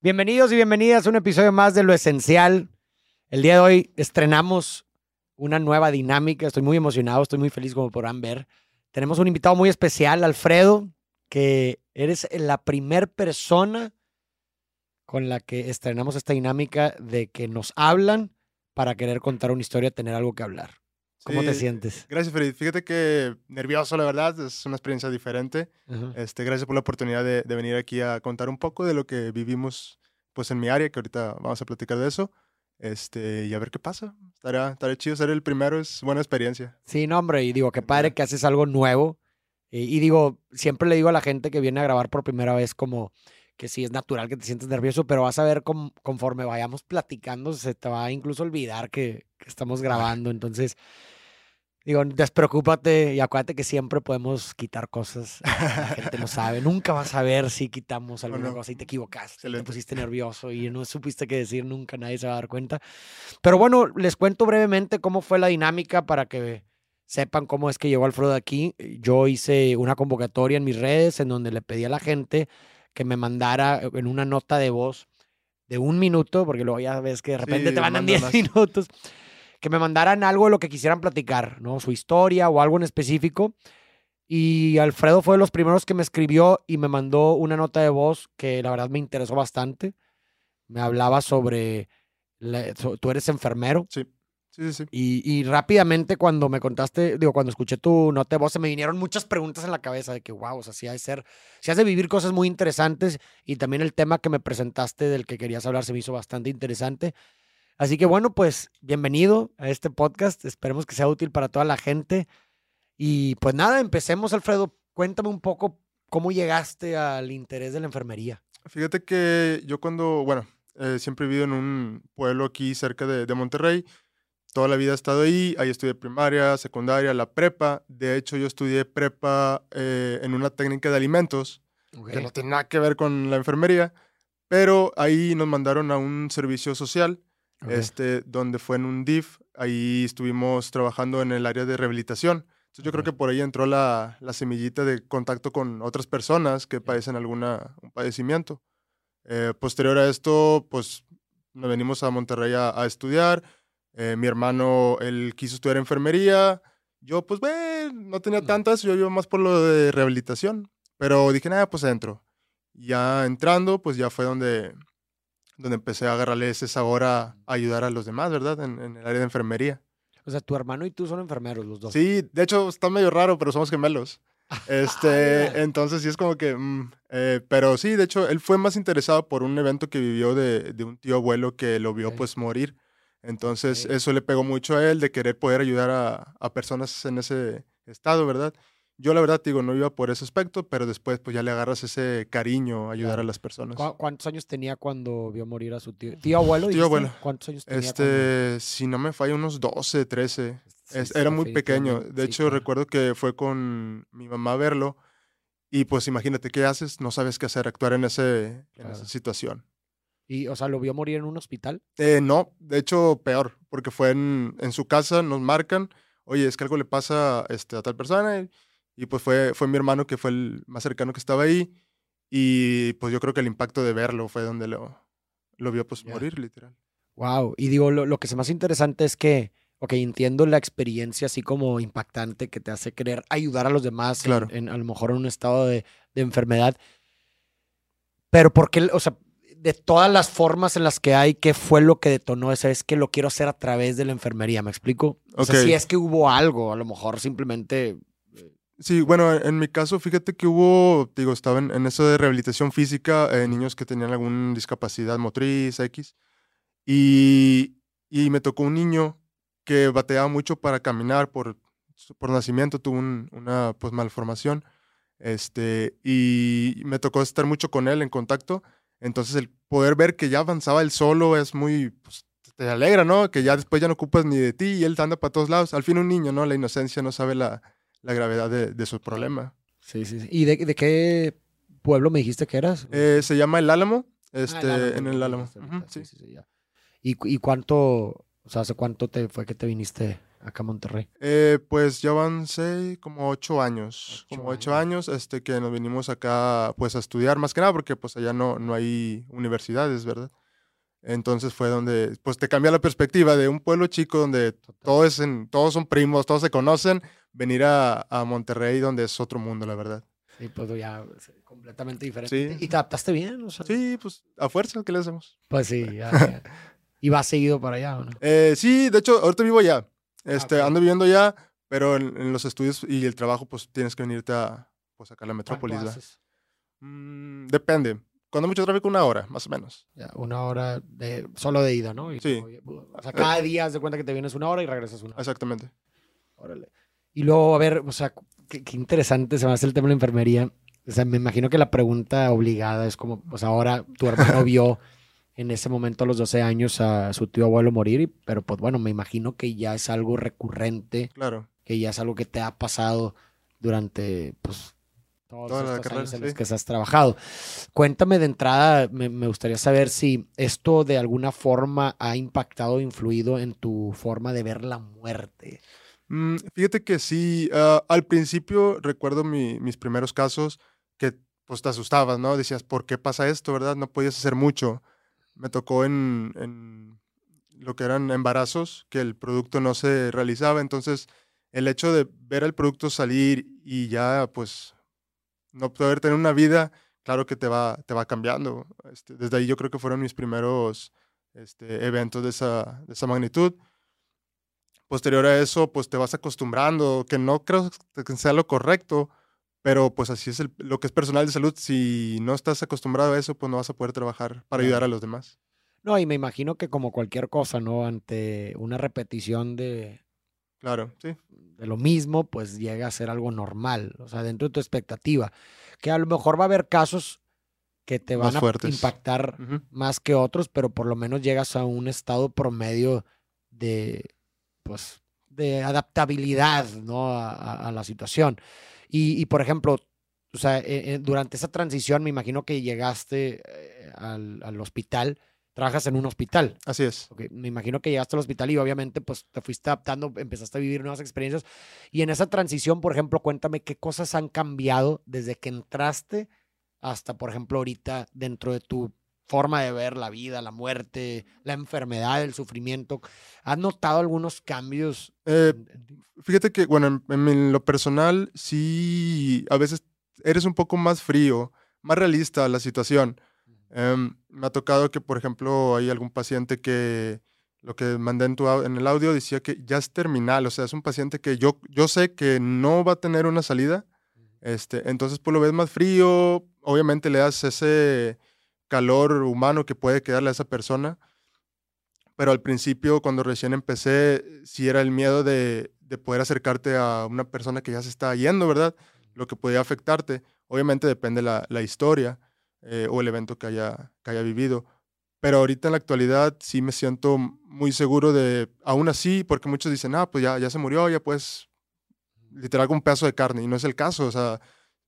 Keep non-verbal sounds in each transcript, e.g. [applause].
Bienvenidos y bienvenidas a un episodio más de Lo Esencial. El día de hoy estrenamos una nueva dinámica. Estoy muy emocionado, estoy muy feliz como podrán ver. Tenemos un invitado muy especial, Alfredo, que eres la primer persona con la que estrenamos esta dinámica de que nos hablan para querer contar una historia, tener algo que hablar. ¿Cómo te Sí, sientes? Gracias, Freddy. Fíjate que nervioso, la verdad, es una experiencia diferente. Ajá. Este, gracias por la oportunidad de, de venir aquí a contar un poco de lo que vivimos pues, en mi área, que ahorita vamos a platicar de eso. Este, y a ver qué pasa. Estará, estará chido ser el primero, es buena experiencia. Sí, no, hombre, y digo, qué padre que haces algo nuevo. Eh, y digo, siempre le digo a la gente que viene a grabar por primera vez como que sí es natural que te sientes nervioso, pero vas a ver com- conforme vayamos platicando, se te va a incluso olvidar que, que estamos grabando. Entonces, digo, despreocúpate y acuérdate que siempre podemos quitar cosas. La gente no [laughs] sabe. Nunca vas a ver si quitamos alguna no. cosa y te equivocaste, te pusiste nervioso y no supiste qué decir nunca, nadie se va a dar cuenta. Pero bueno, les cuento brevemente cómo fue la dinámica para que sepan cómo es que llegó Alfredo aquí. Yo hice una convocatoria en mis redes en donde le pedí a la gente que me mandara en una nota de voz de un minuto, porque luego ya ves que de repente Sí, te mandan mandan 10 más. minutos, que me mandaran algo de lo que quisieran platicar, ¿no? Su historia o algo en específico. Y Alfredo fue de los primeros que me escribió y me mandó una nota de voz que la verdad me interesó bastante. Me hablaba sobre, la- so- tú eres enfermero Sí, sí, sí. sí. y, y rápidamente cuando me contaste, digo, cuando escuché tu nota de voz, se me vinieron muchas preguntas en la cabeza de que, wow, o sea, sí ha de ser, sí has de vivir cosas muy interesantes y también el tema que me presentaste del que querías hablar se me hizo bastante interesante. Así que bueno, pues bienvenido a este podcast, esperemos que sea útil para toda la gente. Y pues nada, empecemos, Alfredo, cuéntame un poco cómo llegaste al interés de la enfermería. Fíjate que yo cuando, bueno, eh, siempre he vivido en un pueblo aquí cerca de, de Monterrey. Toda la vida he estado ahí. Ahí estudié primaria, secundaria, la prepa. De hecho, yo estudié prepa eh, en una técnica de alimentos. que no tiene nada que ver con la enfermería, pero ahí nos mandaron a un servicio social, Ok. este, donde fue en un DIF, ahí estuvimos trabajando en el área de rehabilitación. Entonces yo creo Ok. que por ahí entró la, la semillita de contacto con otras personas que padecen alguna, un padecimiento. Eh, posterior a esto, pues nos venimos a Monterrey a, a estudiar. Eh, mi hermano, él quiso estudiar enfermería. Yo, pues, bueno, no tenía tantas, yo iba más por lo de rehabilitación. Pero dije, nada, pues entro. Ya entrando, pues ya fue donde, donde empecé a agarrarle ese sabor a, a ayudar a los demás, ¿verdad? En, en el área de enfermería. O sea, tu hermano y tú son enfermeros los dos. Sí, de hecho está medio raro, pero somos gemelos. [laughs] Este, mira. entonces sí es como que, mm, eh, pero sí, de hecho, él fue más interesado por un evento que vivió de, de un tío abuelo que lo vio pues morir. Entonces eso le pegó mucho a él de querer poder ayudar a, a personas en ese estado, ¿verdad? Yo la verdad digo, no iba por ese aspecto, pero después pues ya le agarras ese cariño a ayudar Claro. a las personas. ¿Cu- ¿Cuántos años tenía cuando vio morir a su tío? ¿Tío abuelo? Tío dijiste? abuelo. ¿Cuántos años tenía? Este, si no me falla, unos 12, 13. cuando- Es- Sí, era muy pequeño. De sí, hecho, claro. recuerdo que fue con mi mamá a verlo. Y pues imagínate qué haces, no sabes qué hacer, actuar en, ese, en esa situación. Y, o sea, ¿lo vio morir en un hospital? Eh, no, de hecho, peor, porque fue en, en su casa, nos marcan, oye, es que algo le pasa este, a tal persona. Y, y, pues fue, fue mi hermano que fue el más cercano que estaba ahí. Y pues yo creo que el impacto de verlo fue donde lo, lo vio pues Ya. morir, literal. Wow. Y digo, lo, lo que me hace interesante es que, ok, entiendo la experiencia así como impactante que te hace querer ayudar a los demás, en- Claro. en, a lo mejor en un estado de, de enfermedad. Pero ¿por qué, o sea, de todas las formas en las que hay, qué fue lo que detonó esa? Es que lo quiero hacer a través de la enfermería, ¿me explico? O sea, si es que hubo algo, a lo mejor simplemente... Sí, bueno, en, en mi caso, fíjate que hubo, digo, estaba en, en eso de rehabilitación física, eh, niños que tenían alguna discapacidad motriz, X, y, y me tocó un niño que bateaba mucho para caminar por, por nacimiento, tuvo un- una pues malformación, este, y me tocó estar mucho con él en contacto, entonces el poder ver que ya avanzaba él solo es muy, pues, te alegra, ¿no? Que ya después ya no ocupas ni de ti y él anda para todos lados. Al fin un niño, ¿no? La inocencia no sabe la, la gravedad de, de su problema. Sí, sí, sí. ¿Y de, de qué pueblo me dijiste que eras? Eh, se llama El Álamo, Ah, este, el Álamo, en El Álamo. sí. sí, sí, ya. ¿Y, ¿Y cuánto, o sea, hace cuánto te fue que te viniste acá en Monterrey? Eh, pues ya van seis, como ocho años. Ocho como ocho años, este, que nos vinimos acá pues a estudiar, más que nada porque pues allá no, no hay universidades, ¿verdad? Entonces fue donde pues te cambia la perspectiva de un pueblo chico donde todo es en- todos son primos, todos se conocen, venir a, a Monterrey donde es otro mundo, la verdad. Sí, pues ya completamente diferente. Sí. ¿Y te adaptaste bien? O sea, Sí, pues a fuerza, ¿qué le hacemos? Pues sí, ya, ya. [laughs] ¿Y vas seguido para allá o no? Eh, sí, de hecho, ahorita vivo allá. Este, ok. ando viviendo allá, pero en, en los estudios y el trabajo, pues tienes que venirte a, pues, acá a la ¿Cuánto metrópolis. haces? Mm, depende. Cuando hay mucho tráfico, una hora, más o menos. Ya, una hora de, solo de ida, ¿no? Y Sí. luego- O sea, cada día haz de cuenta que te vienes una hora y regresas una hora. Exactamente. Órale. Y luego, a ver, o sea, qué, qué interesante se me hace el tema de la enfermería. O sea, me imagino que la pregunta obligada es como, pues ahora tu hermano vio en ese momento a los 12 años a su tío abuelo morir, pero pues bueno, me imagino que ya es algo recurrente, Claro. que ya es algo que te ha pasado durante, pues, todos Toda estos carrera, años en los sí. que has trabajado. Cuéntame de entrada, me, me gustaría saber si esto de alguna forma ha impactado o influido en tu forma de ver la muerte. Mm, fíjate que sí, ah, al principio recuerdo mi- mis primeros casos que pues te asustabas, ¿no? Decías, ¿por qué pasa esto, verdad? No podías hacer mucho. Me tocó en, en lo que eran embarazos, que el producto no se realizaba, entonces el hecho de ver el producto salir y ya pues no poder tener una vida, claro que te va, te va cambiando. Este, desde ahí yo creo que fueron mis primeros este, eventos de esa, de esa magnitud. Posterior a eso, pues te vas acostumbrando, que no creo que sea lo correcto, pero pues así es el- lo que es personal de salud. Si no estás acostumbrado a eso, pues no vas a poder trabajar para ayudar a los demás. No, y me imagino que como cualquier cosa, ¿no? Ante una repetición de, Claro, sí. de lo mismo, pues llega a ser algo normal, o sea, dentro de tu expectativa. Que a lo mejor va a haber casos que te van Más a impactar Ujú. más que otros, pero por lo menos llegas a un estado promedio de, pues, de adaptabilidad, ¿no? A, a- a la situación. Y, y, por ejemplo, o sea, eh, eh, durante esa transición me imagino que llegaste eh, al, al hospital, trabajas en un hospital. Así es. Ok, Me imagino que llegaste al hospital y obviamente pues te fuiste adaptando, empezaste a vivir nuevas experiencias. Y en esa transición, por ejemplo, cuéntame qué cosas han cambiado desde que entraste hasta, por ejemplo, ahorita dentro de tu forma de ver la vida, la muerte, la enfermedad, el sufrimiento. ¿Has notado algunos cambios? Eh? Fíjate que, bueno, en, en lo personal, sí, a veces eres un poco más frío, más realista a la situación. Em, me ha tocado que, por ejemplo, hay algún paciente que lo que mandé en, tu, en el audio decía que ya es terminal, o sea, es un paciente que yo, yo sé que no va a tener una salida, este, entonces pues lo ves más frío, obviamente le das ese calor humano que puede quedarle a esa persona, pero al principio, cuando recién empecé, sí era el miedo de, de poder acercarte a una persona que ya se está yendo, ¿verdad? Lo que podía afectarte. Obviamente depende la, la historia eh, o el evento que haya, que haya vivido. Pero ahorita en la actualidad sí me siento muy seguro de, aún así, porque muchos dicen, ah, pues ya, ya se murió, ya pues, literal un pedazo de carne. Y no es el caso, o sea,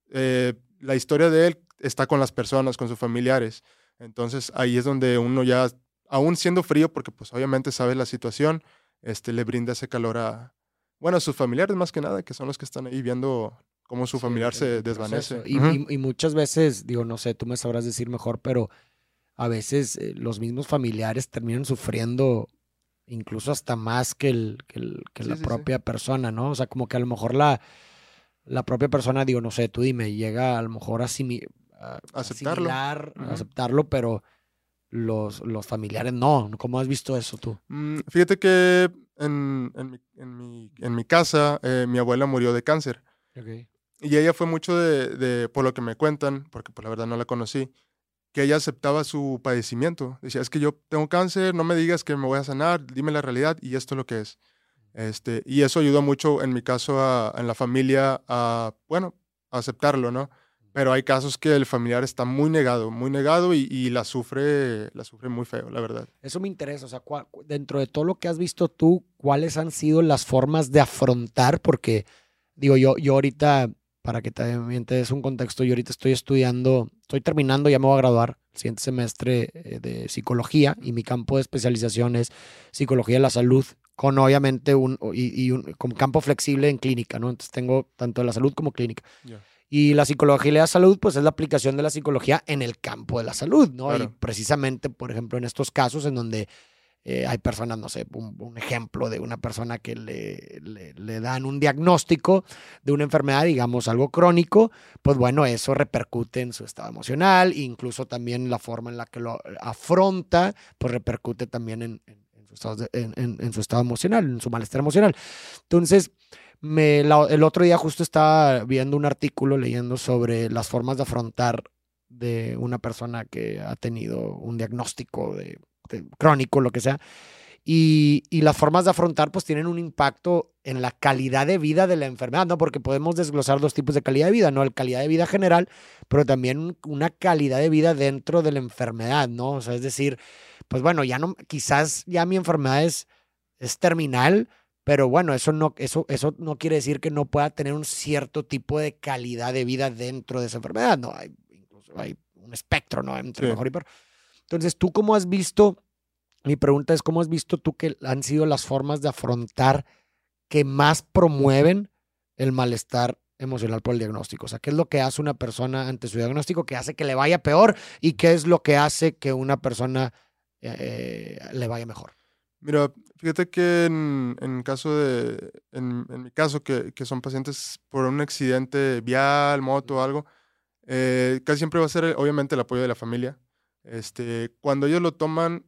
eh, la historia de él está con las personas, con sus familiares. Entonces ahí es donde uno ya, aún siendo frío, porque pues obviamente sabe la situación, este, le brinda ese calor a, bueno, a sus familiares más que nada, que son los que están ahí viendo cómo su Sí, familiar se desvanece. Y, Ujú. y- y muchas veces, digo, no sé, tú me sabrás decir mejor, pero a veces eh, los mismos familiares terminan sufriendo incluso hasta más que, el, que, el- que Sí, la sí, sí. propia persona, ¿no? O sea, como que a lo mejor la, la propia persona, digo, no sé, tú dime, llega a lo mejor a, asimi- a- Aceptarlo. asimilar, a Ujú. aceptarlo, pero los, los familiares no. ¿Cómo has visto eso tú? Mm, Fíjate que en, en mi, en mi- en mi casa eh, mi abuela murió de cáncer. Y ella fue mucho de, de- por lo que me cuentan, porque por la verdad no la conocí, que ella aceptaba su padecimiento. Decía, es que yo tengo cáncer, no me digas que me voy a sanar, dime la realidad y esto es lo que es. Este, y eso ayudó mucho, en mi caso, a- en la familia, a, bueno, a aceptarlo, ¿no? Pero hay casos que el familiar está muy negado, muy negado y, y la sufre, la sufre muy feo, la verdad. Eso me interesa, o sea, dentro de todo lo que has visto tú, ¿cuáles han sido las formas de afrontar? Porque, digo, yo, yo ahorita, para que también te des un contexto, yo ahorita estoy estudiando, estoy terminando, ya me voy a graduar, el siguiente semestre eh, de psicología y mi campo de especialización es psicología de la salud con obviamente un, y, y un con campo flexible en clínica, ¿no? Entonces tengo tanto la salud como clínica. Ya. Y la psicología y la salud, pues es la aplicación de la psicología en el campo de la salud, ¿no? Y precisamente, por ejemplo, en estos casos en donde eh, hay personas, no sé, un, un ejemplo de una persona que le, le- le dan un diagnóstico de una enfermedad, digamos, algo crónico, pues bueno, eso repercute en su estado emocional, incluso también la forma en la que lo afronta, pues repercute también en, en- en su, estado de- en su estado emocional, en su malestar emocional. Entonces, me, la- el otro día justo estaba viendo un artículo, leyendo sobre las formas de afrontar de una persona que ha tenido un diagnóstico de, crónico, lo que sea. Y, las formas de afrontar pues tienen un impacto en la calidad de vida de la enfermedad, ¿no? Porque podemos desglosar dos tipos de calidad de vida, ¿no? El calidad de vida general, pero también un- una calidad de vida dentro de la enfermedad, ¿no? O sea, es decir, pues bueno, ya no, quizás ya mi enfermedad es, es terminal, pero bueno, eso no, eso, eso no quiere decir que no pueda tener un cierto tipo de calidad de vida dentro de esa enfermedad, ¿no? Hay, incluso hay un espectro, ¿no? Entre Sí. mejor y peor. Entonces, ¿tú cómo has visto? Mi pregunta es, ¿cómo has visto tú que han sido las formas de afrontar que más promueven el malestar emocional por el diagnóstico? O sea, ¿qué es lo que hace una persona ante su diagnóstico que hace que le vaya peor y qué es lo que hace que una persona eh, le vaya mejor? Mira, fíjate que en, en caso de, en, en mi caso, que, que son pacientes por un accidente vial, moto o algo, eh, casi siempre va a ser obviamente el apoyo de la familia. Este, cuando ellos lo toman,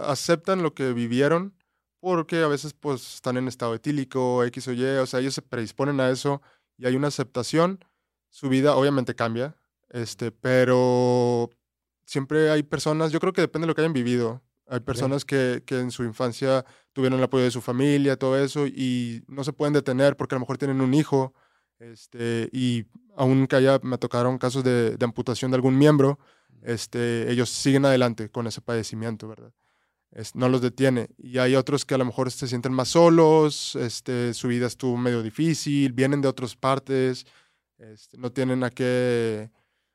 aceptan lo que vivieron, porque a veces pues están en estado etílico, X o Y, o sea, ellos se predisponen a eso y hay una aceptación, su vida obviamente cambia, este, pero siempre hay personas, yo creo que depende de lo que hayan vivido. Hay personas que, que en su infancia tuvieron el apoyo de su familia, todo eso, y no se pueden detener porque a lo mejor tienen un hijo, este, y aún que haya, me tocaron casos de, de amputación de algún miembro, este, ellos siguen adelante con ese padecimiento, ¿verdad? Es- no los detiene. Y hay otros que a lo mejor se sienten más solos, este, su vida estuvo medio difícil, vienen de otras partes, este, no tienen a qué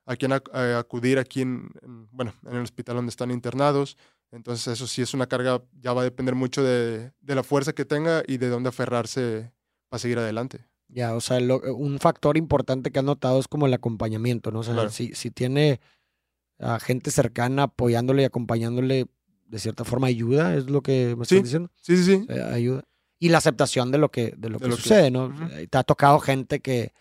a quién eh, acudir aquí en, en- bueno, en el hospital donde están internados. Entonces eso sí es una carga, ya va a depender mucho de, de la fuerza que tenga y de dónde aferrarse para seguir adelante. Ya, o sea, lo- un factor importante que has notado es como el acompañamiento, ¿no? O sea, Claro. si, si tiene a gente cercana apoyándole y acompañándole, de cierta forma ayuda, es lo que me Sí. estás diciendo. Sí, sí, sí. O sea, ayuda. Y la aceptación de lo que, de lo De que lo que- sucede, ¿no? Ujú. Eh, Te ha tocado gente que,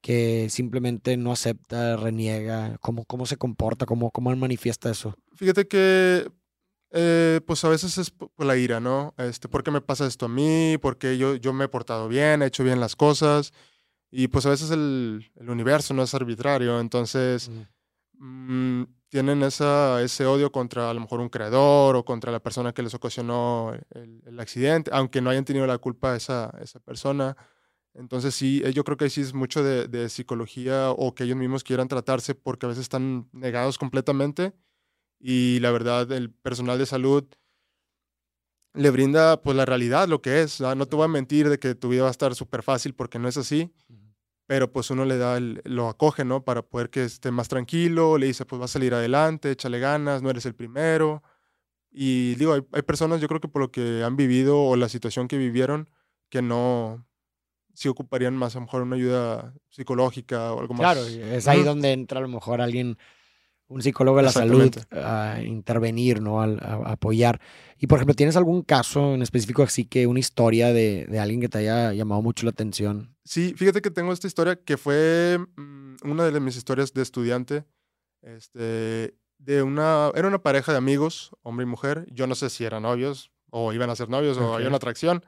que simplemente no acepta, reniega, cómo, cómo se comporta, cómo, cómo manifiesta eso. Fíjate que, eh, pues a veces es la ira, ¿no? Este, ¿Por qué me pasa esto a mí? ¿Por qué yo, yo me he portado bien, he hecho bien las cosas? Y pues a veces el, el universo no es arbitrario, entonces mm, tienen esa, ese odio contra a lo mejor un creador o contra la persona que les ocasionó el, el accidente, aunque no hayan tenido la culpa esa, esa persona. Entonces sí, eh, yo creo que sí es mucho de, de psicología o que ellos mismos quieran tratarse porque a veces están negados completamente y la verdad el personal de salud le brinda pues la realidad, lo que es. ¿verdad? No te voy a mentir de que tu vida va a estar súper fácil porque no es así, pero pues uno le da, el- lo acoge, ¿no? Para poder que esté más tranquilo, le dice pues va a salir adelante, échale ganas, no eres el primero. Y digo, hay, hay personas yo creo que por lo que han vivido o la situación que vivieron, que no, sí ocuparían más a lo mejor una ayuda psicológica o algo más. Claro, es ahí donde entra a lo mejor alguien, un psicólogo de la salud, Exactamente. a intervenir, ¿no? Al- A, a apoyar. Y por ejemplo, ¿tienes algún caso en específico así que una historia de, de alguien que te haya llamado mucho la atención? Sí, fíjate que tengo esta historia que fue mm, una de mis historias de estudiante. Este, de una, era una pareja de amigos, hombre y mujer. Yo no sé si eran novios o iban a ser novios o había una atracción,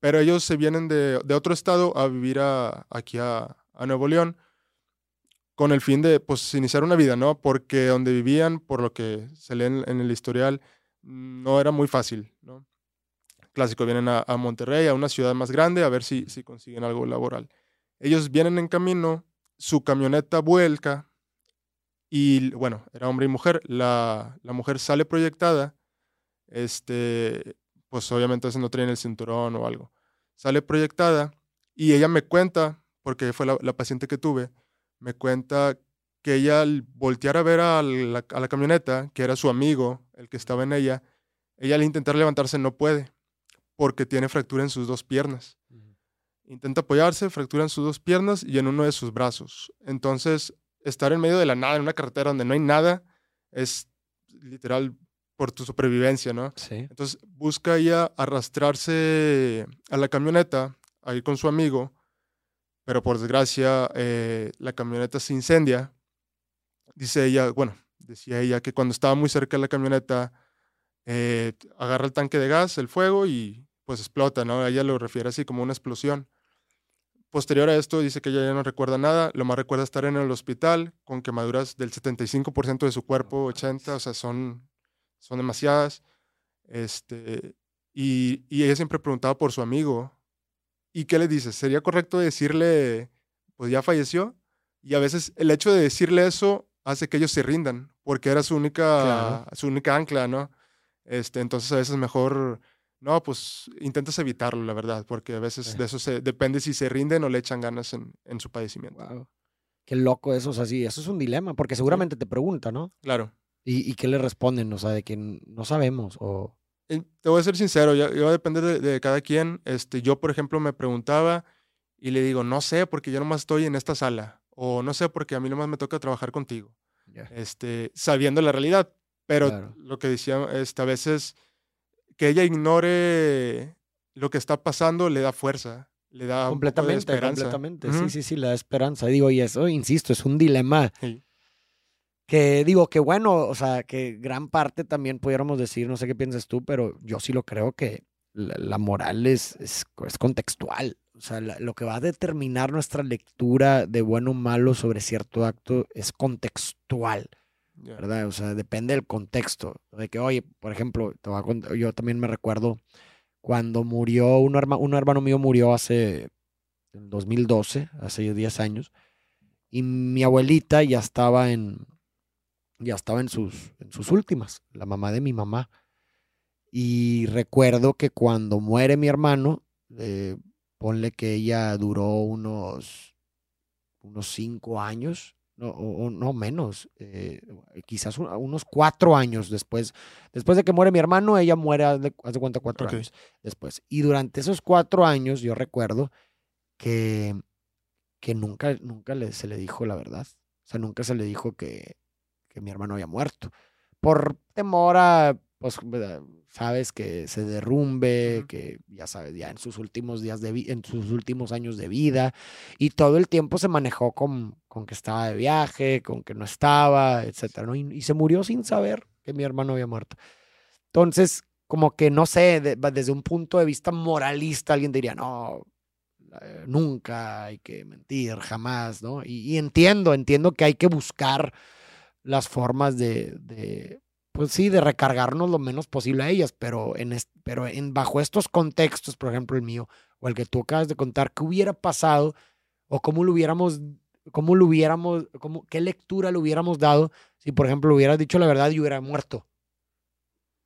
pero ellos se vienen de, de otro estado a vivir a- aquí a, a Nuevo León con el fin de, pues, iniciar una vida, ¿no? Porque donde vivían, por lo que se lee en, el historial, no era muy fácil, ¿no? Clásico, vienen a, a Monterrey, a una ciudad más grande, a ver si, si consiguen algo laboral. Ellos vienen en camino, su camioneta vuelca y, bueno, era hombre y mujer. La, la mujer sale proyectada, este, pues obviamente no traen el cinturón o algo. Sale proyectada y ella me cuenta, porque fue la, la paciente que tuve, me cuenta que ella al voltear a ver a la, a la camioneta, que era su amigo, el que estaba en ella, ella al intentar levantarse no puede, porque tiene fractura en sus dos piernas. Intenta apoyarse, fractura en sus dos piernas y en uno de sus brazos. Entonces, estar en medio de la nada, en una carretera donde no hay nada, es literal por tu supervivencia, ¿no? Sí. Entonces busca ella arrastrarse a la camioneta, a ir con su amigo, pero por desgracia eh, la camioneta se incendia. Dice ella, bueno, decía ella que cuando estaba muy cerca de la camioneta, eh, agarra el tanque de gas, el fuego y pues explota, ¿no? Ella lo refiere así como una explosión. Posterior a esto, dice que ella ya no recuerda nada, lo más recuerda estar en el hospital con quemaduras del 75% de su cuerpo, 80%, o sea, son, son demasiadas. Este, y, y ella siempre preguntaba por su amigo. ¿Y qué le dices? ¿Sería correcto decirle, pues ya falleció? Y a veces el hecho de decirle eso hace que ellos se rindan, porque era su única, Claro. su única ancla, ¿no? Este, entonces a veces mejor, no, pues intentas evitarlo, la verdad, porque a veces Sí. de eso se, depende si se rinden o le echan ganas en, en su padecimiento. Wow. Qué loco eso, o sea, sí, eso es un dilema, porque seguramente te pregunta, ¿no? Claro. ¿Y, y qué le responden? O sea, de que no sabemos, o... Eh, Te voy a ser sincero, ya va a depender de, de cada quien. Este, yo, por ejemplo, me preguntaba y le digo, no sé, porque yo nomás estoy en esta sala. O no sé, porque a mí nomás me toca trabajar contigo. Este, sabiendo la realidad. Pero Claro. lo que decía, este, a veces que ella ignore lo que está pasando le da fuerza, le da un poco de Completamente, esperanza. completamente. Ujú. Sí, sí, sí, le da esperanza. Digo, y eso, insisto, es un dilema Sí. Que digo que bueno, o sea, que gran parte también pudiéramos decir, no sé qué piensas tú, pero yo sí lo creo que la, la moral es, es, es contextual. O sea, la- lo que va a determinar nuestra lectura de bueno o malo sobre cierto acto es contextual. ¿verdad? O sea, depende del contexto. De que, oye, por ejemplo, te voy a cont- yo también me recuerdo cuando murió, un, herma- un hermano mío murió hace, en 2012, hace 10 años, y mi abuelita ya estaba en, ya estaba en sus, en sus últimas, la mamá de mi mamá. Y recuerdo que cuando muere mi hermano, eh, ponle que ella duró unos, unos cinco años, no, o, no menos, eh, quizás un- unos cuatro años después. Después de que muere mi hermano, ella muere, haz de, haz de cuenta, cuatro años después. Y durante esos cuatro años, yo recuerdo que, que nunca, nunca le- se le dijo la verdad. O sea, nunca se le dijo que, que mi hermano había muerto. Por temor a, pues, sabes, que se derrumbe, que ya sabes, ya en sus últimos días de vida, en sus últimos años de vida. Y todo el tiempo se manejó con, con que estaba de viaje, con que no estaba, etcétera, ¿no? Y, y se murió sin saber que mi hermano había muerto. Entonces, como que no sé, de- desde un punto de vista moralista, alguien diría, no, eh, nunca hay que mentir, jamás, ¿no? Y, y entiendo, entiendo que hay que buscar las formas de, de, pues sí, de recargarnos lo menos posible a ellas, pero en, pero en bajo estos contextos, por ejemplo el mío, o el que tú acabas de contar, ¿qué hubiera pasado o cómo lo hubiéramos, cómo lo hubiéramos, cómo, qué lectura le hubiéramos dado si, por ejemplo, hubieras dicho la verdad y hubiera muerto?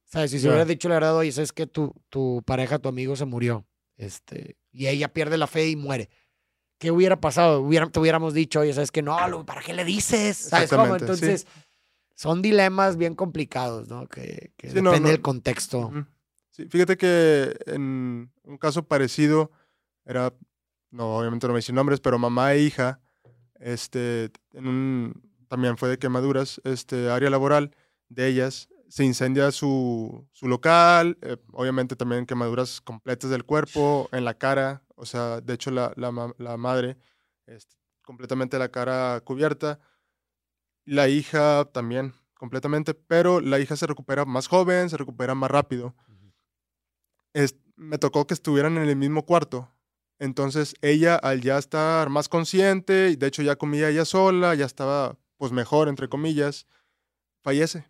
¿Sabes? Si se Ya. hubieras dicho la verdad, oye, sabes que tu, tu pareja, tu amigo se murió, este, y ella pierde la fe y muere. ¿Qué hubiera pasado? Hubiera, te hubiéramos dicho, oye, ¿sabes que No, ¿para qué le dices? ¿Sabes cómo? Sí. Entonces, son dilemas bien complicados, ¿no? Que, que Sí, depende no. del contexto. Sí, fíjate que en un caso parecido era, no, obviamente no me dicen nombres, pero mamá e hija, este, en un, también fue de quemaduras, este, área laboral de ellas, se incendia su, su local, eh, obviamente también quemaduras completas del cuerpo, en la cara, o sea, de hecho la, la, ma- la madre, este, completamente la cara cubierta, la hija también, completamente, pero la hija se recupera más joven, se recupera más rápido. Es- me tocó que estuvieran en el mismo cuarto. Entonces ella, al ya estar más consciente, y de hecho ya comía ella sola, ya estaba pues mejor, entre comillas, fallece.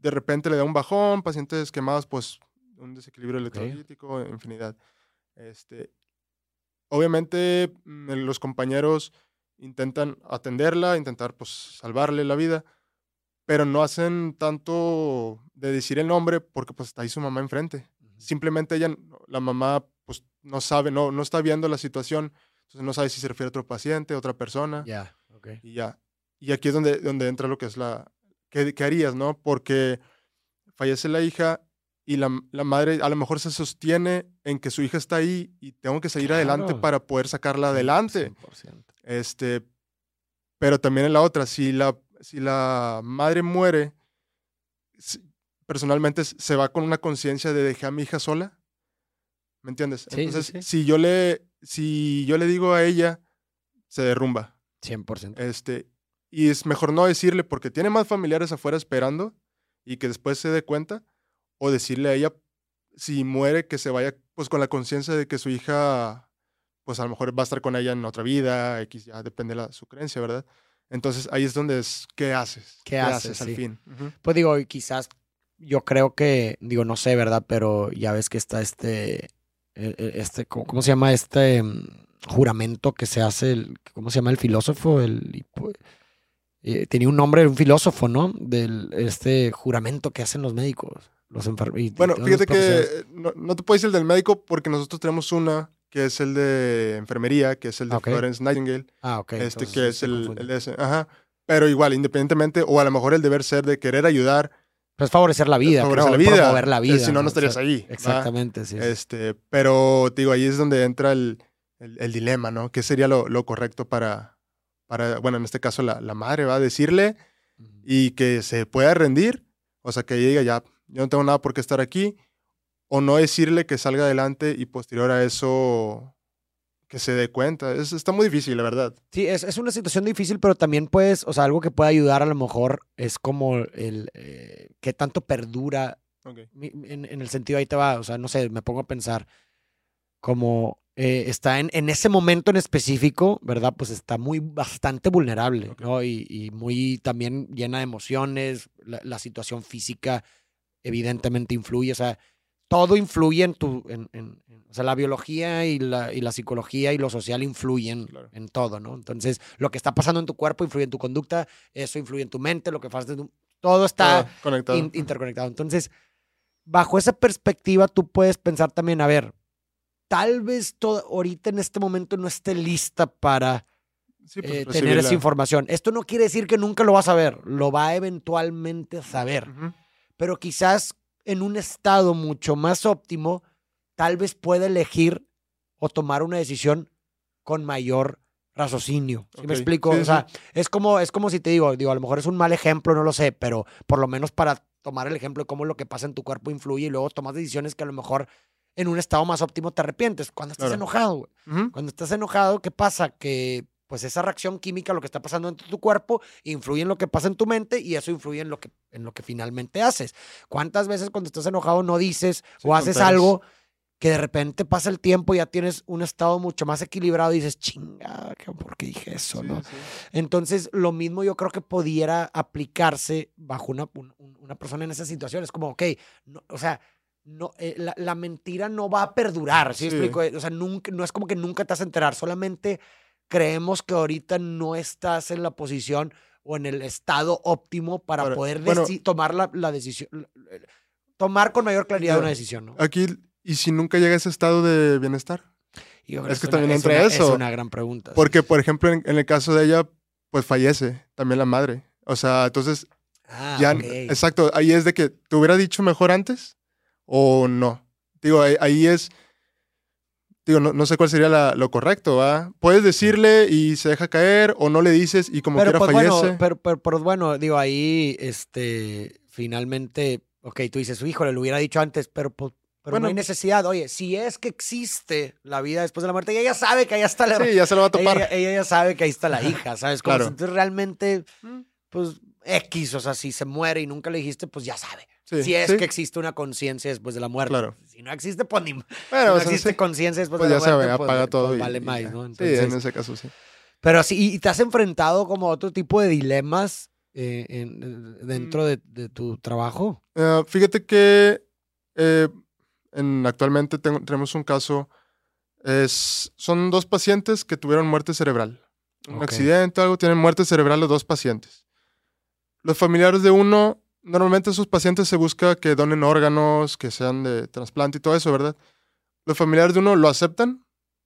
De repente le da un bajón, pacientes quemados, pues un desequilibrio electrolítico, infinidad. Este, obviamente mm, los compañeros intentan atenderla, intentar pues salvarle la vida, pero no hacen tanto de decir el nombre porque pues está ahí su mamá enfrente. Simplemente ella, la mamá pues no sabe, no, no está viendo la situación, entonces no sabe si se refiere a otro paciente, a otra persona Ya, ok. y ya. Y aquí es donde, donde entra lo que es la, ¿qué, qué harías, no? Porque fallece la hija y la, la madre a lo mejor se sostiene en que su hija está ahí y tengo que seguir adelante para poder sacarla adelante. 100%. Este, pero también en la otra, si la, si la madre muere, personalmente se va con una conciencia de dejé a mi hija sola. ¿Me entiendes? Sí, sí, Entonces, sí. si yo le si yo le digo a ella, se derrumba. 100%. Este, y es mejor no decirle porque tiene más familiares afuera esperando y que después se dé cuenta o decirle a ella si muere que se vaya pues con la conciencia de que su hija pues a lo mejor va a estar con ella en otra vida, X ya depende de la, su creencia, ¿verdad? Entonces ahí es donde es ¿qué haces? ¿Qué haces? al Sí. fin? Pues digo, quizás yo creo que, digo, no sé, ¿verdad? Pero ya ves que está este, eh, eh, este, ¿cómo, cómo se llama este mm, juramento que se hace? El, ¿Cómo se llama el filósofo? El, hipo- eh, tenía un nombre, un filósofo, ¿no? Del este juramento que hacen los médicos, los enfermos. Bueno, fíjate que eh, no, no te puedo decir el del médico porque nosotros tenemos una que es el de enfermería, que es el de Ok. Florence Nightingale. Ah, ok. este entonces que es el, el de ese. Ajá. Pero igual, independientemente, o a lo mejor el deber ser de querer ayudar, Pues favorecer la vida, favorecer creo, la vida. promover la eh, vida. Si no, no O estarías sea, ahí. ¿va? Exactamente, sí. sí. Este, pero te digo, ahí es donde entra el, el- el dilema, ¿no? ¿Qué sería lo, lo correcto para, para, bueno, en este caso la, la madre va a decirle y que se pueda rendir, o sea, que diga ya, yo no tengo nada por qué estar aquí, o no decirle que salga adelante y posterior a eso que se dé cuenta. Es, está muy difícil, la verdad. Sí, es, es una situación difícil, pero también puedes, o sea, algo que puede ayudar a lo mejor es como el eh, qué tanto perdura, Ok. mi- en, en el sentido ahí te va, o sea, no sé, me pongo a pensar como eh, está en, en ese momento en específico, ¿verdad? Pues está muy bastante vulnerable, Ok. ¿no? Y, y muy también llena de emociones, la, la situación física evidentemente influye, o sea, todo influye en tu, en, en- en- o sea, la biología y la, y la psicología y lo social influyen Claro. en todo, ¿no? Entonces, lo que está pasando en tu cuerpo influye en tu conducta, eso influye en tu mente, lo que haces, todo está Ah, conectado. in- interconectado. Entonces, bajo esa perspectiva, tú puedes pensar también, a ver, tal vez todo, ahorita en este momento no esté lista para Sí, pues, eh, tener esa información. Esto no quiere decir que nunca lo va a saber, lo va eventualmente a saber Ujú. pero quizás en un estado mucho más óptimo, tal vez pueda elegir o tomar una decisión con mayor raciocinio. ¿Sí Ok, me explico? sí, o sea, es como, es como si te digo, digo, a lo mejor es un mal ejemplo, no lo sé, pero por lo menos para tomar el ejemplo de cómo lo que pasa en tu cuerpo influye y luego tomas decisiones que a lo mejor en un estado más óptimo te arrepientes. Cuando estás Claro. enojado, güey. Cuando estás enojado, ¿qué pasa? Que pues esa reacción química, lo que está pasando dentro de tu cuerpo, influye en lo que pasa en tu mente y eso influye en lo que, en lo que finalmente haces. ¿Cuántas veces cuando estás enojado no dices Sí, o haces algo que de repente pasa el tiempo y ya tienes un estado mucho más equilibrado y dices, chingada, ¿qué- ¿por qué dije eso? Sí, ¿no? sí. Entonces, lo mismo yo creo que pudiera aplicarse bajo una, un- un- una persona en esa situación. Es como, ok, no- o sea, no, eh, la, la mentira no va a perdurar, ¿sí, explico? O sea, nunca, no es como que nunca te vas a enterar, solamente creemos que ahorita no estás en la posición o en el estado óptimo para Ahora, poder bueno. tomar la, la decisión, tomar con mayor claridad Ya. una decisión, ¿no? Aquí, ¿y si nunca llega a ese estado de bienestar? Y es que una- también es entra una- eso. Es una gran pregunta. sí. Porque, por ejemplo, en, en el caso de ella, pues fallece también la madre. O sea, entonces, Ah, ya, exacto, ahí es de que te hubiera dicho mejor antes o no. Digo, ahí, ahí es, digo, no, no sé cuál sería la- lo correcto, ¿va? Puedes decirle y se deja caer o no le dices y como pero, quiera pues, fallece. bueno, pero, pero, pero bueno, digo, ahí, este, finalmente, ok, tú dices, híjole, lo hubiera dicho antes, pero, pues, pero Bueno. no hay necesidad. Oye, si es que existe la vida después de la muerte, ella ya sabe que allá está la... sí, ya se lo va a topar. ella, ella ya sabe que ahí está la hija, ¿sabes? Como Claro. si entonces realmente, Mm. pues, X, o sea, si se muere y nunca le dijiste, pues ya sabe. Sí, si es sí. que existe una conciencia después de la muerte. Claro. Si no existe, pues ni... si no o sea, existe sí, conciencia después pues de ya la se muerte, ve, pues, apaga pues, todo. y- vale y más, ya. ¿no? Sí, Entonces, en ese caso sí. pero sí, y te has enfrentado como a otro tipo de dilemas eh, en- Mm. dentro de, de tu trabajo. Eh, fíjate que eh, en, actualmente tengo- tenemos un caso. Es, son dos pacientes que tuvieron muerte cerebral. Un Ok. accidente, algo, tienen muerte cerebral los dos pacientes. Los familiares de uno, normalmente esos pacientes se busca que donen órganos, que sean de trasplante y todo eso, ¿verdad? Los familiares de uno lo aceptan,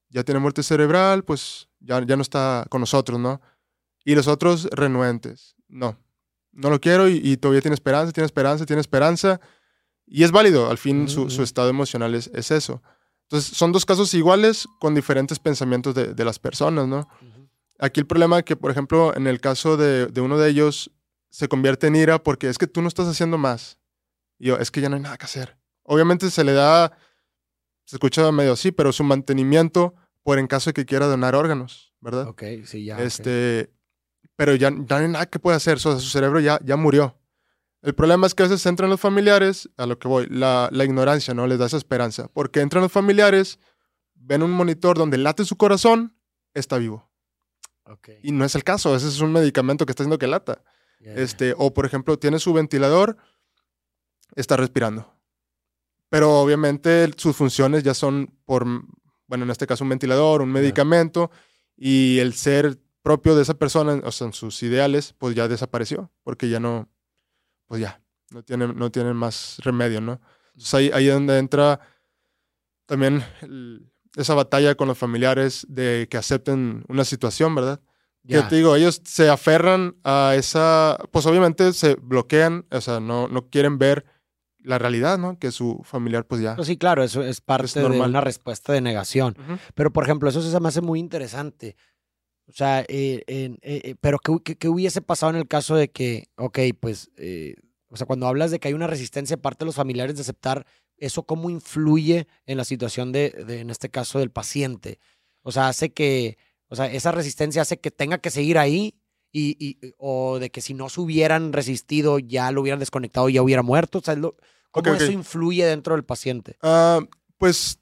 ya tiene muerte cerebral, pues ya, ya no está con nosotros, ¿no? Y los otros renuentes, no, no lo quiero y, y todavía tiene esperanza, tiene esperanza, tiene esperanza. Y es válido, al fin su, Ujú. su estado emocional es, es eso. Entonces, son dos casos iguales con diferentes pensamientos de, de las personas, ¿no? Aquí el problema es que, por ejemplo, en el caso de, de uno de ellos, se convierte en ira porque es que tú no estás haciendo más. Y yo, es que ya no hay nada que hacer. Obviamente se le da, se escucha medio así, pero su mantenimiento por en caso de que quiera donar órganos, ¿verdad? Ok, sí, ya. este, pero ya, ya no hay nada que pueda hacer, o sea, su cerebro ya, ya murió. El problema es que a veces entran los familiares, a lo que voy, la, la ignorancia, ¿no? Les da esa esperanza, porque entran los familiares, ven un monitor donde late su corazón, está vivo. Ok, Y no es el caso, ese es un medicamento que está haciendo que lata. Este, o por ejemplo, tiene su ventilador, está respirando. Pero obviamente sus funciones ya son por, bueno, en este caso un ventilador, un medicamento, y el ser propio de esa persona, o sea, en sus ideales, pues ya desapareció, porque ya no, pues ya, no tienen, no tienen más remedio, ¿no? Entonces ahí, ahí es donde entra también el- esa batalla con los familiares de que acepten una situación, ¿verdad? Que Ya. te digo, ellos se aferran a esa, pues obviamente se bloquean, o sea, no, no quieren ver la realidad, ¿no? Que su familiar pues ya. No, sí, claro, eso es parte de normal. una respuesta de negación. Ujú. Pero, por ejemplo, eso se me hace muy interesante. O sea, eh, eh, eh, pero ¿qué, qué- qué hubiese pasado en el caso de que, ok, pues, eh, o sea, cuando hablas de que hay una resistencia de parte de los familiares de aceptar, ¿eso cómo influye en la situación de, de, en este caso, del paciente? O sea, hace que, o sea, esa resistencia hace que tenga que seguir ahí y, y- o de que si no se hubieran resistido ya lo hubieran desconectado y ya hubiera muerto. O sea, lo- ¿cómo eso influye dentro del paciente? Ah, pues,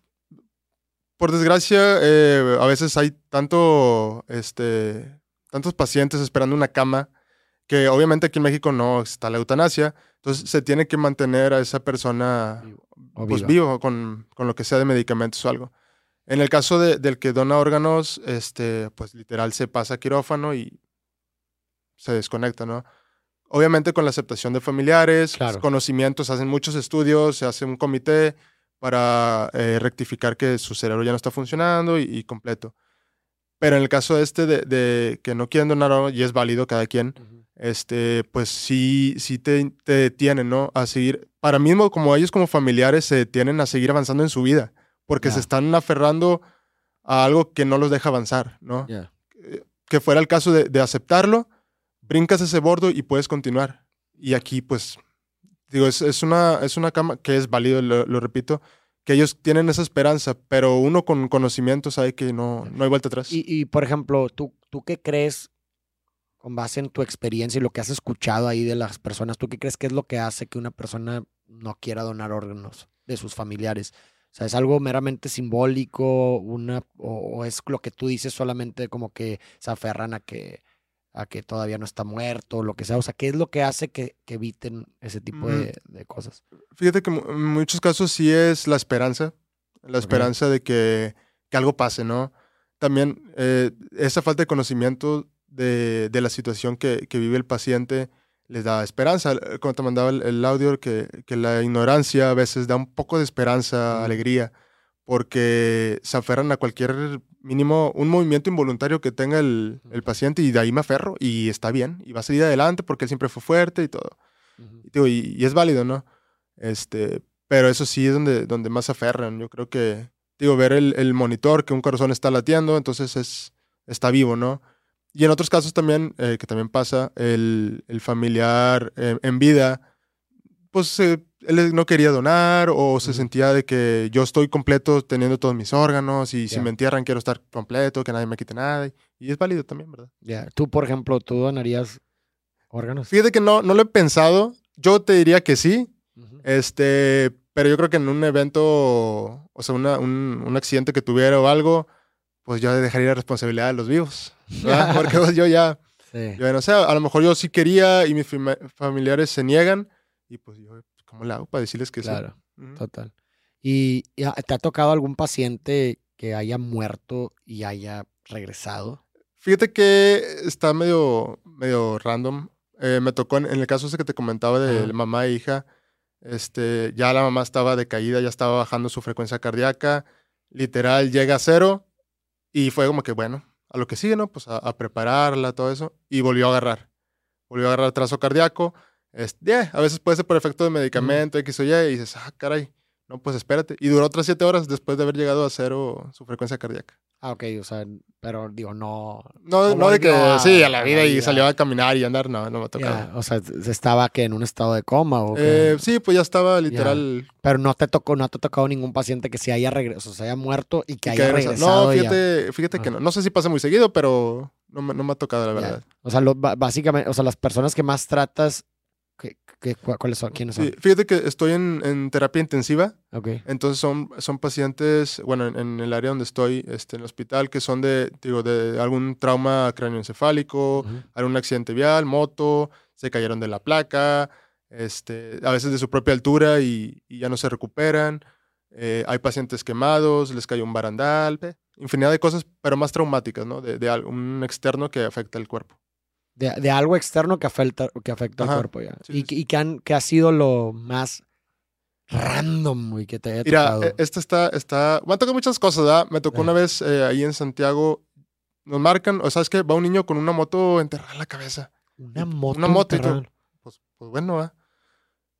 por desgracia, eh, a veces hay tanto, este, tantos pacientes esperando una cama que obviamente aquí en México no está la eutanasia, entonces se tiene que mantener a esa persona O pues vivo con, con lo que sea de medicamentos o algo. En el caso de- del que dona órganos, este, pues literal se pasa a quirófano y se desconecta, ¿no? Obviamente con la aceptación de familiares, Claro. conocimientos, hacen muchos estudios, se hace un comité para eh, rectificar que su cerebro ya no está funcionando y, y completo. Pero en el caso este de, de que no quieren donar órganos, y es válido cada quien, Ujú. este, pues sí, sí te, te detienen, ¿no? A seguir, para mismo como ellos como familiares se detienen a seguir avanzando en su vida, porque Ya. se están aferrando a algo que no los deja avanzar, ¿no? Ya. Que fuera el caso de, de aceptarlo, brincas ese bordo y puedes continuar. Y aquí, pues, digo, es, es una, es una cama que es válido, lo, lo repito, que ellos tienen esa esperanza, pero uno con conocimiento sabe que no, no hay vuelta atrás. Y, y, por ejemplo, ¿tú, ¿tú qué crees, con base en tu experiencia y lo que has escuchado ahí de las personas, ¿tú qué crees que es lo que hace que una persona no quiera donar órganos de sus familiares? O sea, ¿es algo meramente simbólico una, o, o es lo que tú dices solamente como que se aferran a que, a que todavía no está muerto o lo que sea? O sea, ¿qué es lo que hace que, que eviten ese tipo de, de cosas? Fíjate que en muchos casos sí es la esperanza, la esperanza de que, que algo pase, ¿no? También eh, esa falta de conocimiento de, de la situación que, que vive el paciente les da esperanza. Como te mandaba el, el audio, que, que la ignorancia a veces da un poco de esperanza, alegría, porque se aferran a cualquier mínimo, un movimiento involuntario que tenga el, el paciente y de ahí me aferro y está bien y va a seguir adelante porque él siempre fue fuerte y todo. Ujú. Y, digo, y, y es válido, ¿no? Este, pero eso sí es donde, donde más se aferran. Yo creo que, digo, ver el, el monitor, que un corazón está latiendo, entonces es, está vivo, ¿no? Y en otros casos también, eh, que también pasa, el, el familiar eh, en vida, pues eh, él no quería donar o se sentía de que yo estoy completo teniendo todos mis órganos y si me entierran quiero estar completo, que nadie me quite nada. Y, es válido también, ¿verdad? Ya. Tú, por ejemplo, ¿tú donarías órganos? Fíjate que no, no lo he pensado. Yo te diría que sí. Este, pero yo creo que en un evento, o sea, una- un, un accidente que tuviera o algo, pues yo dejaría la responsabilidad de los vivos. ¿Verdad? [laughs] Porque pues, yo ya, Sí. yo ya no sé, a lo mejor yo sí quería y mis familiares se niegan y pues yo, ¿cómo le hago para decirles que Claro. sí? Ujú. Total. ¿Y y a- te ha tocado algún paciente que haya muerto y haya regresado? Fíjate que está medio, medio random. Eh, me tocó en, en el caso ese que te comentaba de Ajá. mamá e hija. Este, ya la mamá estaba decaída, ya estaba bajando su frecuencia cardíaca. Literal, llega a cero. Y fue como que, bueno, a lo que sigue, ¿no? Pues a, a prepararla, todo eso. Y volvió a agarrar. Volvió a agarrar trazo cardíaco. Yeah, a veces puede ser por efecto de medicamento, X o Y, y dices, ah, caray, no, pues espérate. Y duró otras siete horas después de haber llegado a cero su frecuencia cardíaca. Ah, ok, o sea, pero digo, no. No, No de que, a- sí, a la a vida la y vida. salió a caminar y andar, no, no me ha tocado. ya, o sea, estaba que en un estado de coma o? Eh, sí, pues ya estaba literal. Pero no te tocó, no te ha tocado ningún paciente que se haya regresado, o sea, se haya muerto y que y haya que regresado. No, ya. fíjate, fíjate que Ah. no. No sé si pasa muy seguido, pero no me, no me ha tocado, la verdad. O sea, lo- básicamente, o sea, las personas que más tratas, ¿qué, qué- cu- ¿cuáles son? ¿Quiénes son? Sí, fíjate que estoy en, en terapia intensiva. Ok. Entonces son, son pacientes, bueno, en, en el área donde estoy, este, en el hospital, que son de, digo, de algún trauma cráneoencefálico, algún accidente vial, moto, se cayeron de la placa, este, a veces de su propia altura y, y ya no se recuperan. Eh, hay pacientes quemados, les cayó un barandal, infinidad de cosas, pero más traumáticas, ¿no? De, de algún externo que afecta el cuerpo. De, de algo externo que afecta, que afecta al Ajá, cuerpo ya. sí, y, sí, que- y que, han, que ha sido lo más random, güey, que te haya Mira, tocado. eh, esta está, está, me han tocado muchas cosas, ¿verdad? Me tocó Eh. una vez eh, ahí en Santiago, nos marcan, o sabes que va un niño con una moto enterrada en la cabeza. una moto. una moto y todo. Pues, pues bueno, ¿va?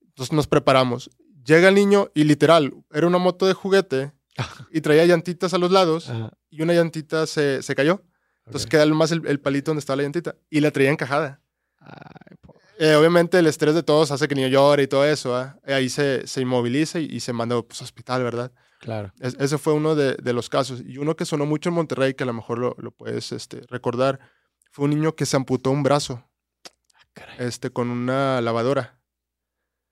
Entonces nos preparamos. Llega el niño y literal, era una moto de juguete [laughs] y traía llantitas a los lados Ajá, y una llantita se, se cayó. Entonces ok. queda más el, el palito donde estaba la llantita y la traía encajada. Ay, Eh, obviamente el estrés de todos hace que el niño llore y todo eso. ¿va? Eh, Ahí se, se inmoviliza y, y se manda pues, a hospital, ¿verdad? claro. Es- ese fue uno de, de los casos. Y uno que sonó mucho en Monterrey, que a lo mejor lo, lo puedes este, recordar, fue un niño que se amputó un brazo Caray, este, con una lavadora.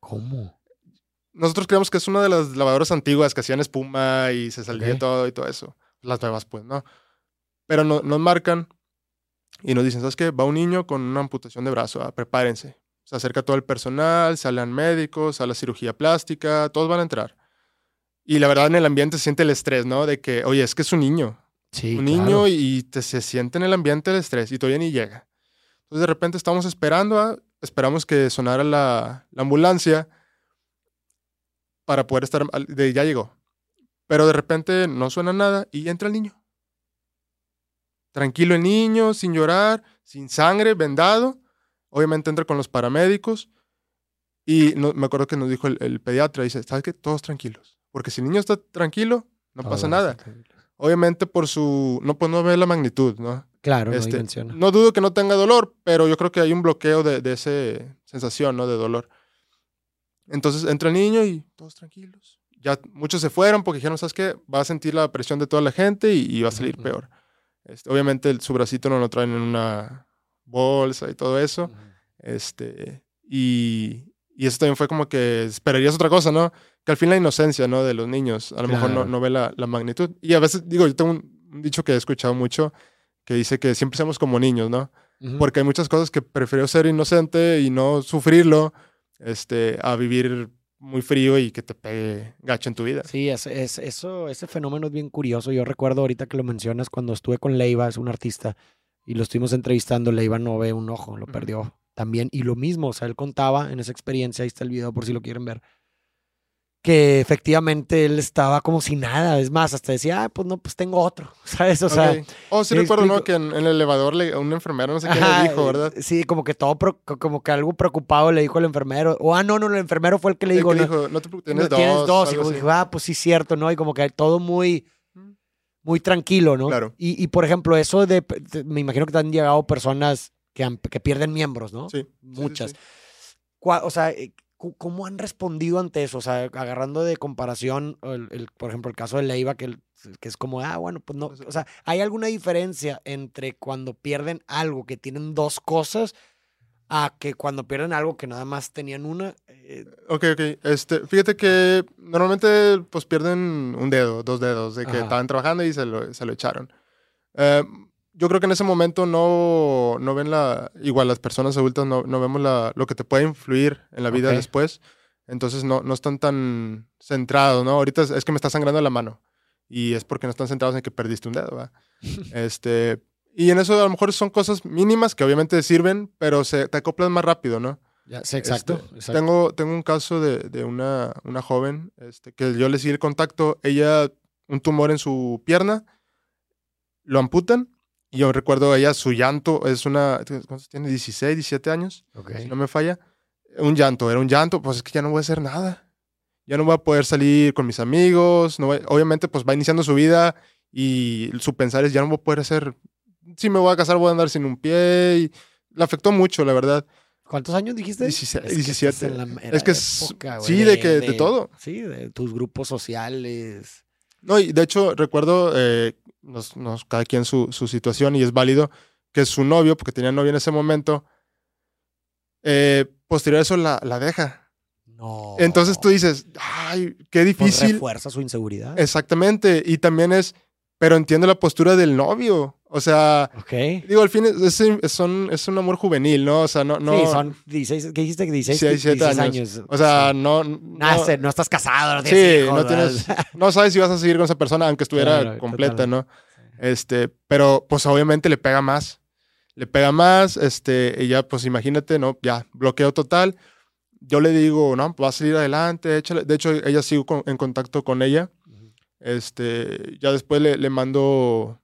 ¿Cómo? Nosotros creemos que es una de las lavadoras antiguas que hacían espuma y se salía todo y todo eso. Las nuevas, pues, ¿no? Pero no- nos marcan y nos dicen, ¿sabes qué? Va un niño con una amputación de brazo, ah, prepárense. Se acerca todo el personal, salen médicos, sale cirugía plástica, todos van a entrar. Y la verdad en el ambiente se siente el estrés, ¿no? De que, oye, es que es un niño. Sí, un claro. niño y te, se siente en el ambiente el estrés y todavía ni llega. Entonces de repente estamos esperando, ah, esperamos que sonara la, la ambulancia para poder estar, de, ya llegó. Pero de repente no suena nada y entra el niño. Tranquilo el niño, sin llorar, sin sangre, vendado. Obviamente entra con los paramédicos y no- me acuerdo que nos dijo el, el pediatra, dice, ¿sabes qué? Todos tranquilos. Porque si el niño está tranquilo, no pasa nada. Obviamente por su... No, pues no ve la magnitud, ¿no? Claro, no Este, no dudo que no tenga dolor, pero yo creo que hay un bloqueo de, de esa sensación, ¿no? De dolor. Entonces entra el niño y todos tranquilos. Ya muchos se fueron porque dijeron, ¿sabes qué? Va a sentir la presión de toda la gente y, y va a salir peor. Este, obviamente el- su bracito no lo traen en una bolsa y todo eso. Este, y, y eso también fue como que esperarías otra cosa, ¿no? Que al fin la inocencia, ¿no? De los niños, a lo mejor no, no ve la, la magnitud. Y a veces, digo, yo tengo un, dicho que he escuchado mucho que dice que siempre seamos como niños, ¿no? Porque hay muchas cosas que prefiero ser inocente y no sufrirlo, este, a vivir muy frío y que te pegue gacho en tu vida. Sí, es, es- eso, ese fenómeno es bien curioso. Yo recuerdo ahorita que lo mencionas cuando estuve con Leiva, es un artista, y lo estuvimos entrevistando. Leiva no ve un ojo, lo perdió también. Y lo mismo, o sea, él contaba en esa experiencia, ahí está el video por si lo quieren ver, que efectivamente él estaba como si nada. Es más, hasta decía, ah, pues no, pues tengo otro, [laughs] ¿sabes? O sea, Ok. oh, sí recuerdo, ¿no? Que en, en el elevador le, a un enfermero, no sé Ajá, le dijo, ¿verdad? Sí, como que todo, pro- como que algo preocupado le dijo el enfermero. O, ah, no, no, el enfermero fue el que le El dijo, que no, dijo, no te preocupes, no, tienes dos. tienes dos. Y como que, ah, pues sí, cierto, ¿no? Y como que todo muy, muy tranquilo, ¿no? Claro. Y, y, por ejemplo, eso de, de- me imagino que te han llegado personas que, han- que pierden miembros, ¿no? Sí, sí, sí, Muchas. sí. O sea, eh, ¿cómo han respondido ante eso? O sea, agarrando de comparación, el, el- por ejemplo, el caso de Leiva, que, el- que es como, ah, bueno, pues no. O sea, ¿hay alguna diferencia entre cuando pierden algo que tienen dos cosas a que cuando pierden algo que nada más tenían una? Eh, Ok, ok. Este, fíjate que normalmente pues pierden un dedo, dos dedos, de que Ajá. estaban trabajando y se lo, se lo echaron. Eh, yo creo que en ese momento no, no ven la, igual las personas adultas no, no vemos la, lo que te puede influir en la vida Ok. después. Entonces no, no están tan centrados, ¿no? Ahorita es, es que me está sangrando la mano. Y es porque no están centrados en que perdiste un dedo, ¿va? [laughs] este, y en eso a lo mejor son cosas mínimas que obviamente sirven, pero se, te acoplas más rápido, ¿no? ya, sí, exacto. Este, exacto. Tengo, tengo un caso de, de una, una joven este, que yo le seguí el contacto. Ella, un tumor en su pierna, lo amputan. Y yo recuerdo ella, su llanto es una. ¿Cuántos tiene? 16, 17 años, Ok. si no me falla. un llanto, era un llanto, pues es que ya no voy a hacer nada. Ya no voy a poder salir con mis amigos, no voy- obviamente pues va iniciando su vida y su pensar es ya no voy a poder hacer, si me voy a casar voy a andar sin un pie y le afectó mucho, la verdad. ¿Cuántos años dijiste? 17, Es que estás 17. en la Es que es- época, sí, de que- de todo. Sí, de tus grupos sociales. No, y de hecho recuerdo, eh, nos, nos- cada quien su, su situación y es válido, que su novio, porque tenía novia en ese momento, eh, posterior a eso la, la deja. No. Entonces tú dices, ay, qué Pues difícil. refuerza su inseguridad. Exactamente. Y también es, pero entiendo la postura del novio. O sea, digo, al fin es, es- son, es un amor juvenil, ¿no? O sea, no, no. sí, son 16, ¿qué dijiste? 16, Sí, 17 16 años. O sea, Sí. no. Nace, no, no, estás casado, no tienes sí, hijos, no tienes. [laughs] No sabes si vas a seguir con esa persona, aunque estuviera Claro, completa, total. ¿no? Este, pero pues obviamente le pega más. Le pega más, este, y ya, pues imagínate, ¿no? Ya, bloqueo total. Yo le digo, no, va a salir adelante, échale. De hecho, ella sigo con- en contacto con ella. Este, ya después le, le mando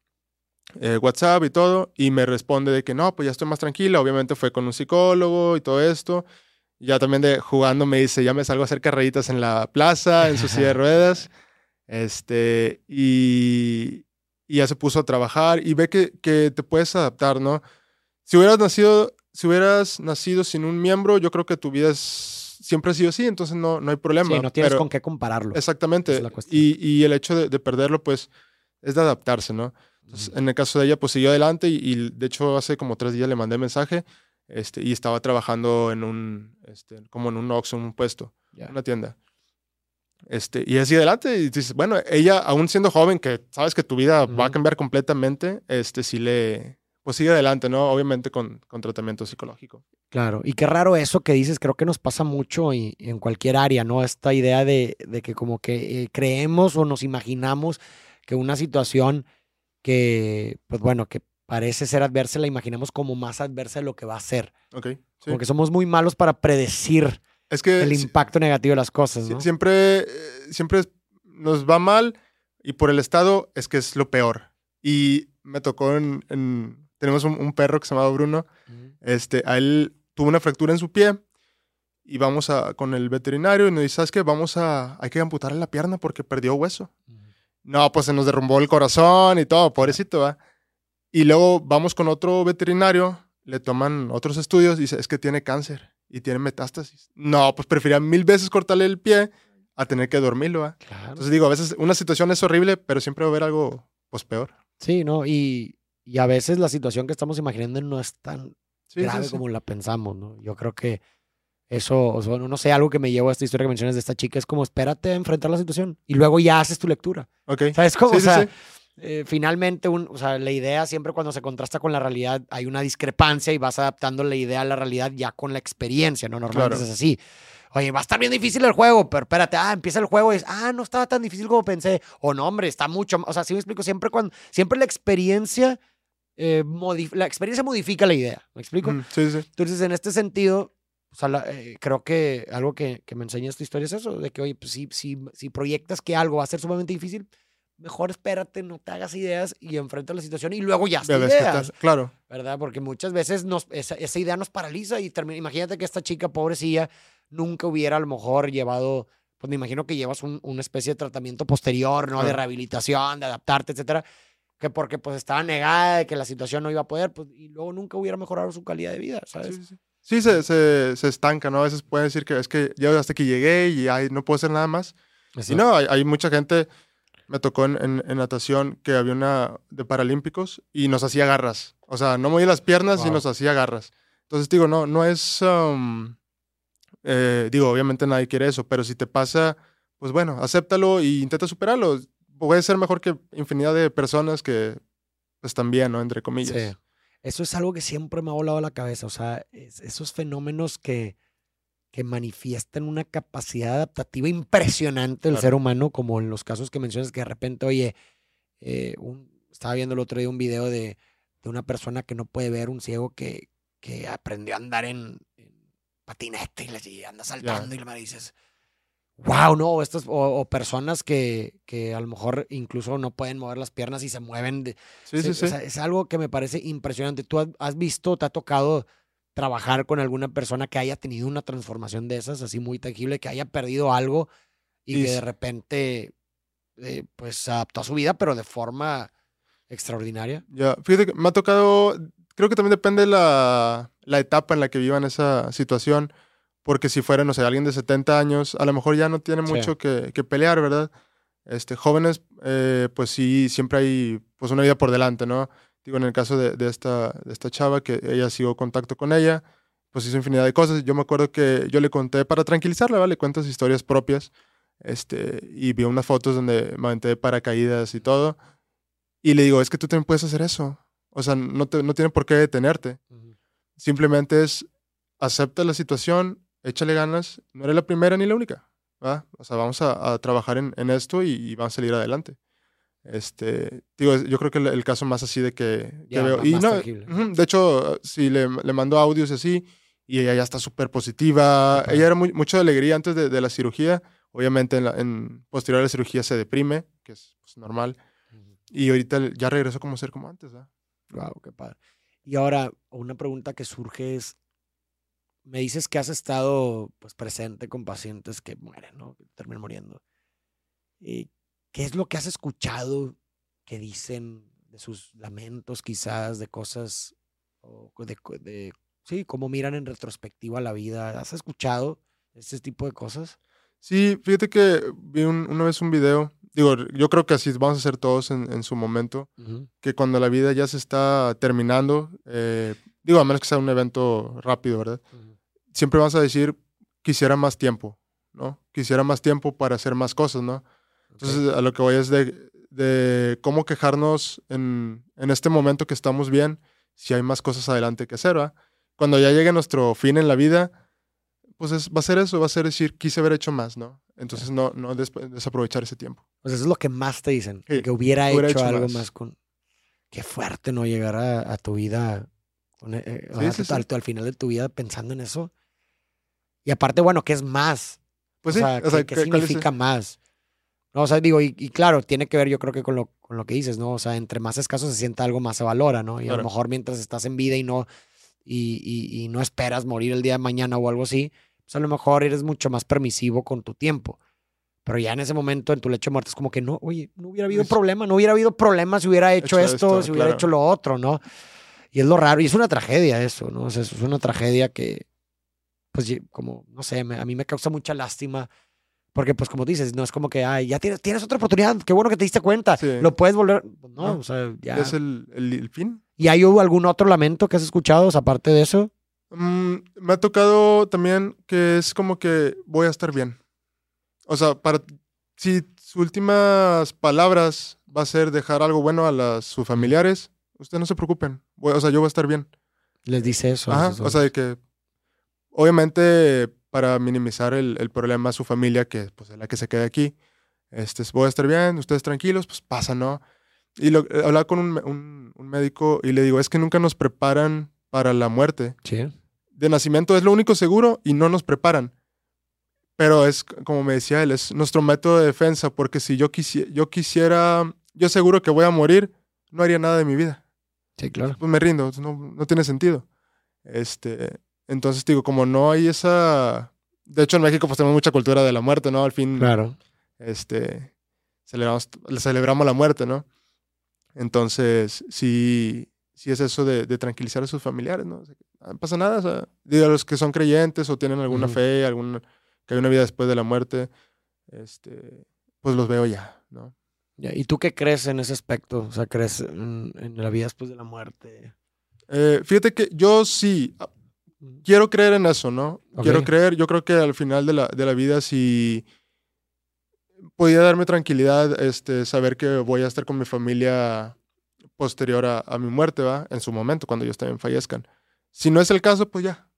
eh, WhatsApp y todo, y me responde de que no, pues ya estoy más tranquila. Obviamente fue con un psicólogo y todo esto. Ya también de jugando me dice, ya me salgo a hacer carreritas en la plaza, en su silla de [laughs] ruedas. Este, y, y ya se puso a trabajar y ve que, que te puedes adaptar, ¿no? Si hubieras nacido, si hubieras nacido sin un miembro, yo creo que tu vida es- siempre ha sido así, entonces no, no hay problema. Sí, no tienes pero- con qué compararlo. Exactamente. Es la y, y el hecho de, de perderlo, pues, es de adaptarse, ¿no? Entonces, en el caso de ella, pues siguió adelante y, y, de hecho hace como tres días le mandé mensaje este, y estaba trabajando en un, este, como en un Oxxo, en un puesto, Ya. una tienda. Este, y así adelante, y dices, bueno, ella, aún siendo joven, que sabes que tu vida va a cambiar completamente, este, sí le, pues sigue adelante, ¿no? Obviamente con, con tratamiento psicológico. Claro, y qué raro eso que dices, creo que nos pasa mucho y, y en cualquier área, ¿no? Esta idea de, de que como que eh, creemos o nos imaginamos que una situación que, pues bueno, que parece ser adversa, la imaginamos como más adversa de lo que va a ser. Ok, sí. Como que somos muy malos para predecir Es que el si- impacto negativo de las cosas, Si- ¿no? Siempre, eh, siempre nos va mal y por el estado es que es lo peor. Y me tocó en... en- tenemos un, un perro que se llamaba Bruno. Ujú. Este, a él tuvo una fractura en su pie y vamos a, con el veterinario y nos dice, ¿sabes qué? Vamos a... Hay que amputarle la pierna porque perdió hueso. No, pues se nos derrumbó el corazón y todo, pobrecito, ¿va? Y luego vamos con otro veterinario, le toman otros estudios y dice, es que tiene cáncer y tiene metástasis. No, pues prefería mil veces cortarle el pie a tener que dormirlo, ¿va? Claro. Entonces digo, a veces una situación es horrible, pero siempre va a haber algo, pues, peor. Sí, ¿no? Y, y a veces la situación que estamos imaginando no es tan Sí, sí, grave sí. como la pensamos, ¿no? Yo creo que eso, o sea, no sé, algo que me llevó a esta historia que mencionas de esta chica es como espérate a enfrentar la situación y luego ya haces tu lectura. Ok. ¿Sabes cómo? Sí, o sea, sí. eh, finalmente, un, o sea, la idea siempre cuando se contrasta con la realidad hay una discrepancia y vas adaptando la idea a la realidad ya con la experiencia, ¿no? Normalmente Claro. es así. Oye, va a estar bien difícil el juego, pero espérate, ah, empieza el juego y es, ah, no estaba tan difícil como pensé. O no, hombre, está mucho, o sea, sí me explico, siempre cuando, siempre la experiencia, eh, la experiencia modifica la idea, ¿me explico? Mm, Sí, sí. Entonces, en este sentido, o sea, la- eh, creo que algo que, que me enseña esta historia es eso, de que, oye, pues si, si, si proyectas que algo va a ser sumamente difícil, mejor espérate, no te hagas ideas y enfrenta la situación y luego ya qué ideas. Claro. ¿verdad? Porque muchas veces nos, esa, esa idea nos paraliza y termina, imagínate que esta chica pobrecilla nunca hubiera a lo mejor llevado, pues me imagino que llevas un- una especie de tratamiento posterior, ¿no? De rehabilitación, de adaptarte, etcétera, que porque pues estaba negada de que la situación no iba a poder, pues, y luego nunca hubiera mejorado su calidad de vida, ¿sabes? Sí, sí, sí. Se, se, se estanca, ¿no? A veces pueden decir que es que ya hasta que llegué y ay, no puedo hacer nada más. Y Exacto. no, hay, hay mucha gente, me tocó en, en- en natación que había una de Paralímpicos y nos hacía garras. O sea, no movía las piernas y Wow. nos hacía garras. Entonces, digo, no, no es, um, eh, digo, obviamente nadie quiere eso, pero si te pasa, pues bueno, acéptalo e intenta superarlo. Puede ser mejor que infinidad de personas que están bien, ¿no? Entre comillas. Sí. Eso es algo que siempre me ha volado la cabeza. O sea, es- esos fenómenos que, que manifiestan una capacidad adaptativa impresionante del Claro. ser humano, como en los casos que mencionas, que de repente, oye, eh, un- estaba viendo el otro día un video de, de una persona que no puede ver, un ciego que, que aprendió a andar en, en patinete y, le- y anda saltando y le dices, wow, no, estos, o, o personas que, que a lo mejor incluso no pueden mover las piernas y se mueven de, Sí, sí, Sí, sí. o sea, es algo que me parece impresionante. ¿Tú has, has visto, te ha tocado trabajar con alguna persona que haya tenido una transformación de esas, así muy tangible, que haya perdido algo y, Y que de repente eh, pues adaptó a su vida, pero de forma extraordinaria. Ya, fíjate que me ha tocado, creo que también depende la, la etapa en la que vivan esa situación, porque si fuera, no sé, alguien de 70 años, a lo mejor ya no tiene Sí. mucho que, que pelear, ¿verdad? Este, jóvenes, eh, pues sí, siempre hay pues una vida por delante, ¿no? Digo, en el caso de, de esta, de esta chava, que ella siguió contacto con ella, pues hizo infinidad de cosas. Yo me acuerdo que yo le conté para tranquilizarla, ¿vale? Le cuento sus historias propias, este, y vio unas fotos donde me aventé de paracaídas y todo. Y le digo, es que tú también puedes hacer eso. O sea, no, te- no tiene por qué detenerte. Simplemente es acepta la situación, échale ganas. No eres la primera ni la única. ¿va? O sea, vamos a, a trabajar en, en esto y, y vamos a salir adelante. Este, digo, yo creo que el, el caso más así de que, que Ya, veo. Y no, de hecho, sí, le, le mando audios y así, y ella ya está súper positiva. Ajá. Ella era muy, mucho de alegría antes de, de la cirugía. Obviamente, en, la- en posterior a la cirugía se deprime, que es pues, normal. Y ahorita ya regresó como ser como antes, ¿verdad? Wow, qué padre. Y ahora, una pregunta que surge es, me dices que has estado pues presente con pacientes que mueren, ¿no? Que terminan muriendo. ¿Y ¿Qué es lo que has escuchado que dicen de sus lamentos quizás, de cosas, o de, sí, cómo miran en retrospectiva la vida? ¿Has escuchado ese tipo de cosas? Sí, fíjate que vi un- una vez un video, digo, yo creo que así vamos a hacer todos en, en su momento, que cuando la vida ya se está terminando, eh, digo, a menos que sea un evento rápido, ¿verdad? Siempre vas a decir, quisiera más tiempo, ¿no? Quisiera más tiempo para hacer más cosas, ¿no? Entonces, a lo que voy es de, de cómo quejarnos en, en este momento que estamos bien, si hay más cosas adelante que hacer, ¿va? Cuando ya llegue nuestro fin en la vida, pues es- va a ser eso, va a ser decir, quise haber hecho más, ¿no? Entonces, no, no des- desaprovechar ese tiempo. O sea, eso es lo que más te dicen, Sí, que hubiera, hubiera hecho, hecho algo más. más. con... Qué fuerte, ¿no? Llegar a, a tu vida, con, eh, eh, Sí, a- sí, sí. al, al final de tu vida pensando en eso. Y aparte, bueno, ¿qué es más? Pues o sí, sea, o sea, ¿qué, qué ¿cuál es el- significa más? No, o sea, digo, y, y claro, tiene que ver yo creo que con lo, con lo que dices, ¿no? O sea, entre más escaso se sienta algo, más se valora, ¿no? Y a lo mejor mientras estás en vida y no, y, y- y no esperas morir el día de mañana o algo así, pues a lo mejor eres mucho más permisivo con tu tiempo. Pero ya en ese momento, en tu lecho de muerte, es como que no, oye, no hubiera habido Es- problema, no hubiera habido problema si hubiera hecho, Hecho esto, esto, si hubiera hecho lo otro, ¿no? Y es lo raro, y es una tragedia eso, ¿no? O sea, eso es una tragedia que, pues, como, no sé, me- a mí me causa mucha lástima. Porque, pues, como dices, no es como que, ay, ya tienes, tienes otra oportunidad, qué bueno que te diste cuenta, Sí. lo puedes volver. No, No, o sea, ya. ¿Es el, el- el fin? ¿Y hay algún otro lamento que has escuchado, o sea, aparte de eso? Mm, me ha tocado también que es como que voy a estar bien. O sea, para si sus últimas palabras va a ser dejar algo bueno a las, sus familiares, ustedes no se preocupen. Voy- o sea, yo voy a estar bien. Les dice eso. Ajá, o sea, de que obviamente para minimizar el, el problema a su familia, que pues es la que se queda aquí, este, voy a estar bien, ustedes tranquilos, pues pasa, ¿no? Y lo, eh, hablaba con un, me- un- un médico y le digo, es que nunca nos preparan para la muerte. Sí. De nacimiento es lo único seguro y no nos preparan. Pero es, como me decía él, es nuestro método de defensa, porque si yo, quisi- yo quisiera, yo seguro que voy a morir, no haría nada de mi vida Sí, claro. pues me rindo, no, no tiene sentido. Este, entonces digo, como no hay esa... De hecho, en México pues tenemos mucha cultura de la muerte, ¿no? Al fin, Claro. este, celebramos, celebramos la muerte, ¿no? Entonces, sí, sí es eso de, de tranquilizar a sus familiares, ¿no? O sea, "Ah, no pasa nada, o sea, digo, a los que son creyentes o tienen alguna fe, alguna, que hay una vida después de la muerte, este, pues los veo ya, ¿no? Ya, ¿Y tú qué crees en ese aspecto? O sea, ¿crees en, en la vida después de la muerte? Eh, fíjate que yo sí, quiero creer en eso, ¿no? Quiero creer, yo creo que al final de la, de la vida sí podía darme tranquilidad, este, saber que voy a estar con mi familia posterior a, a mi muerte, ¿va? En su momento, cuando ellos también fallezcan. Si no es el caso, pues ya.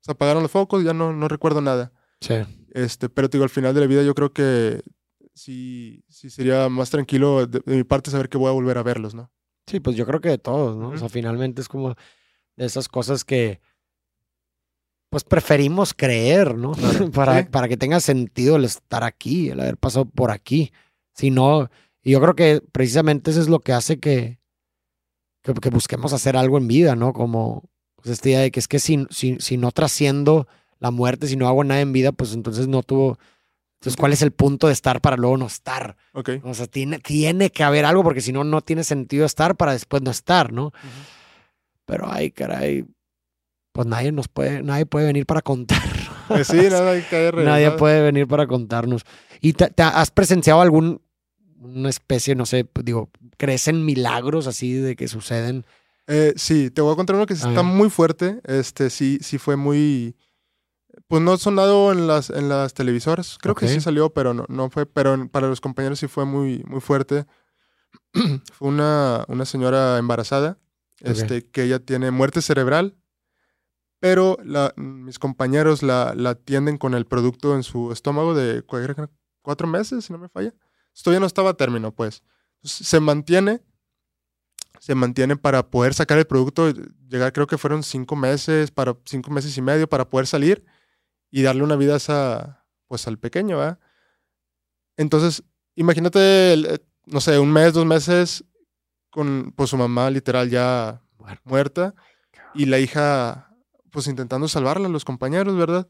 Se apagaron los focos, ya no, no recuerdo nada. Sí. Este, pero te digo, al final de la vida yo creo que sí, sí sería más tranquilo de, de mi parte saber que voy a volver a verlos, ¿no? Sí, pues yo creo que de todos, ¿no? O sea, finalmente es como de esas cosas que pues preferimos creer, ¿no? Claro, [laughs] para, sí. para que tenga sentido el estar aquí, el haber pasado por aquí. Si no, y yo creo que precisamente eso es lo que hace que, que, que busquemos hacer algo en vida, ¿no? Como, Pues esta idea de que es que si, si, si no trasciendo la muerte, si no hago nada en vida, pues entonces no tuvo... Entonces, ¿cuál es el punto de estar para luego no estar? Ok. O sea, tiene, tiene que haber algo porque si no, no tiene sentido estar para después no estar, ¿no? Pero, ay, caray, pues nadie nos puede, nadie puede venir para contar. [laughs] Pues sí, nada, hay que caer, nadie puede venir para contarnos. ¿Y te, te has presenciado algún, una especie, no sé, digo, crees en milagros así de que suceden? Eh, sí, te voy a contar uno que sí está muy fuerte. Este sí, sí fue muy. Pues no sonado en las, en las televisoras. Creo que sí salió, pero no, no fue. Pero para los compañeros sí fue muy, muy fuerte. [clears throat] fue una, una señora embarazada. Este, que ella tiene muerte cerebral. Pero la- mis compañeros la, la atienden con el producto en su estómago de cuatro meses, si no me falla. Esto ya no estaba a término, pues. Se mantiene se mantiene para poder sacar el producto, llegar creo que fueron cinco meses, para cinco meses y medio para poder salir y darle una vida a esa, pues al pequeño, ¿verdad? Entonces, imagínate, eh, no sé, un mes, dos meses con pues su mamá literal ya muerta y la hija pues intentando salvarla, los compañeros, ¿verdad?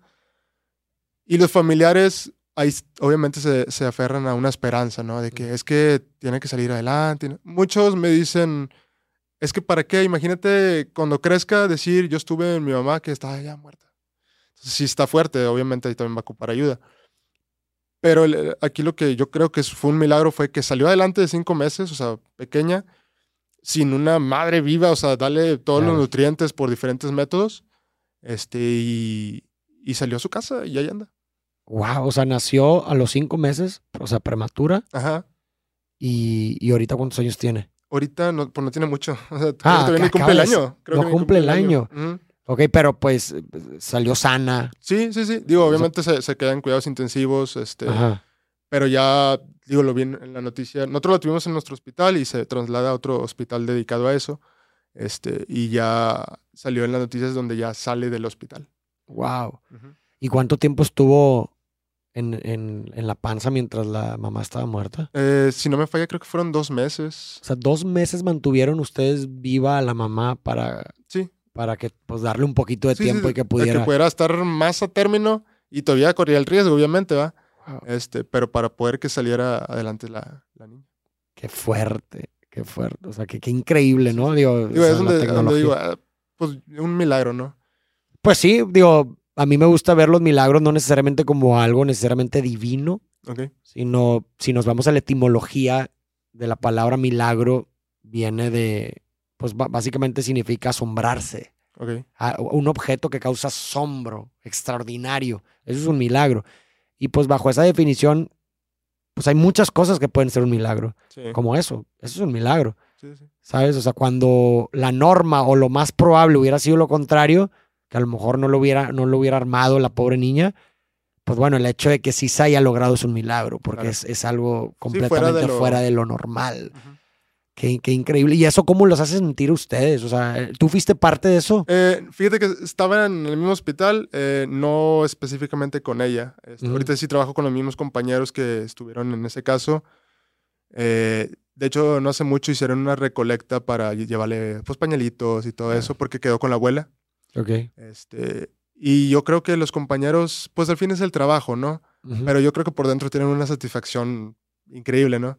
Y los familiares ahí obviamente se, se aferran a una esperanza, ¿no? De que es que tiene que salir adelante. Muchos me dicen, es que para qué, imagínate cuando crezca decir, yo estuve en mi mamá que estaba ya muerta. Entonces, sí está fuerte, obviamente ahí también va a ocupar ayuda. Pero el- aquí lo que yo creo que fue un milagro fue que salió adelante de cinco meses, o sea, pequeña, sin una madre viva, o sea, darle todos Claro. los nutrientes por diferentes métodos, este, y, y salió a su casa y ahí anda. Wow, o sea, nació a los cinco meses, o sea, prematura, Ajá. y, y ahorita cuántos años tiene. Ahorita no, pues no tiene mucho. O sea, Ah, todavía ni cumple el año. Creo no que cumple el año. Ok, pero pues salió sana. Sí, sí, sí. Digo, obviamente se, se queda en cuidados intensivos, este, Ajá. pero ya, digo, lo vi en en la noticia. Nosotros lo tuvimos en nuestro hospital y se traslada a otro hospital dedicado a eso. Este, y ya salió en las noticias donde ya sale del hospital. Wow. ¿Y cuánto tiempo estuvo en, en, en la panza mientras la mamá estaba muerta? Eh, si no me falla, creo que fueron dos meses. O sea, dos meses mantuvieron ustedes viva a la mamá para, Sí. para que pues darle un poquito de Sí, tiempo sí, y que pudiera. que pudiera estar más a término y todavía corría el riesgo, obviamente, ¿va? Wow, Este, pero para poder que saliera adelante la, la niña. qué fuerte, qué fuerte. O sea, que qué increíble, ¿no? Digo, Digo, o sea, es donde, donde digo, ah, pues un milagro, ¿no? Pues sí, digo, a mí me gusta ver los milagros no necesariamente como algo necesariamente divino, sino si nos vamos a la etimología de la palabra milagro, viene de, pues básicamente significa asombrarse. Ok. a- un objeto que causa asombro extraordinario. Eso es un milagro. Y pues bajo esa definición, pues hay muchas cosas que pueden ser un milagro, Sí. como eso. Eso es un milagro, Sí, sí. ¿sabes? O sea, cuando la norma o lo más probable hubiera sido lo contrario, que a lo mejor no lo hubiera, no lo hubiera armado la pobre niña, pues bueno, el hecho de que sí se haya logrado es un milagro, porque Claro. es, es algo fuera de completamente lo- fuera de lo normal. Qué, qué increíble. ¿Y eso cómo los hace sentir ustedes? O sea, ¿tú fuiste parte de eso? Eh, fíjate que estaba en el mismo hospital, eh, no específicamente con ella. Este. Ahorita sí trabajo con los mismos compañeros que estuvieron en ese caso. Eh, de hecho, no hace mucho hicieron una recolecta para lle- llevarle pues, pañalitos y todo Claro. eso, porque quedó con la abuela. Ok. Este, y yo creo que los compañeros, pues al fin es el trabajo, ¿no? Pero yo creo que por dentro tienen una satisfacción increíble, ¿no?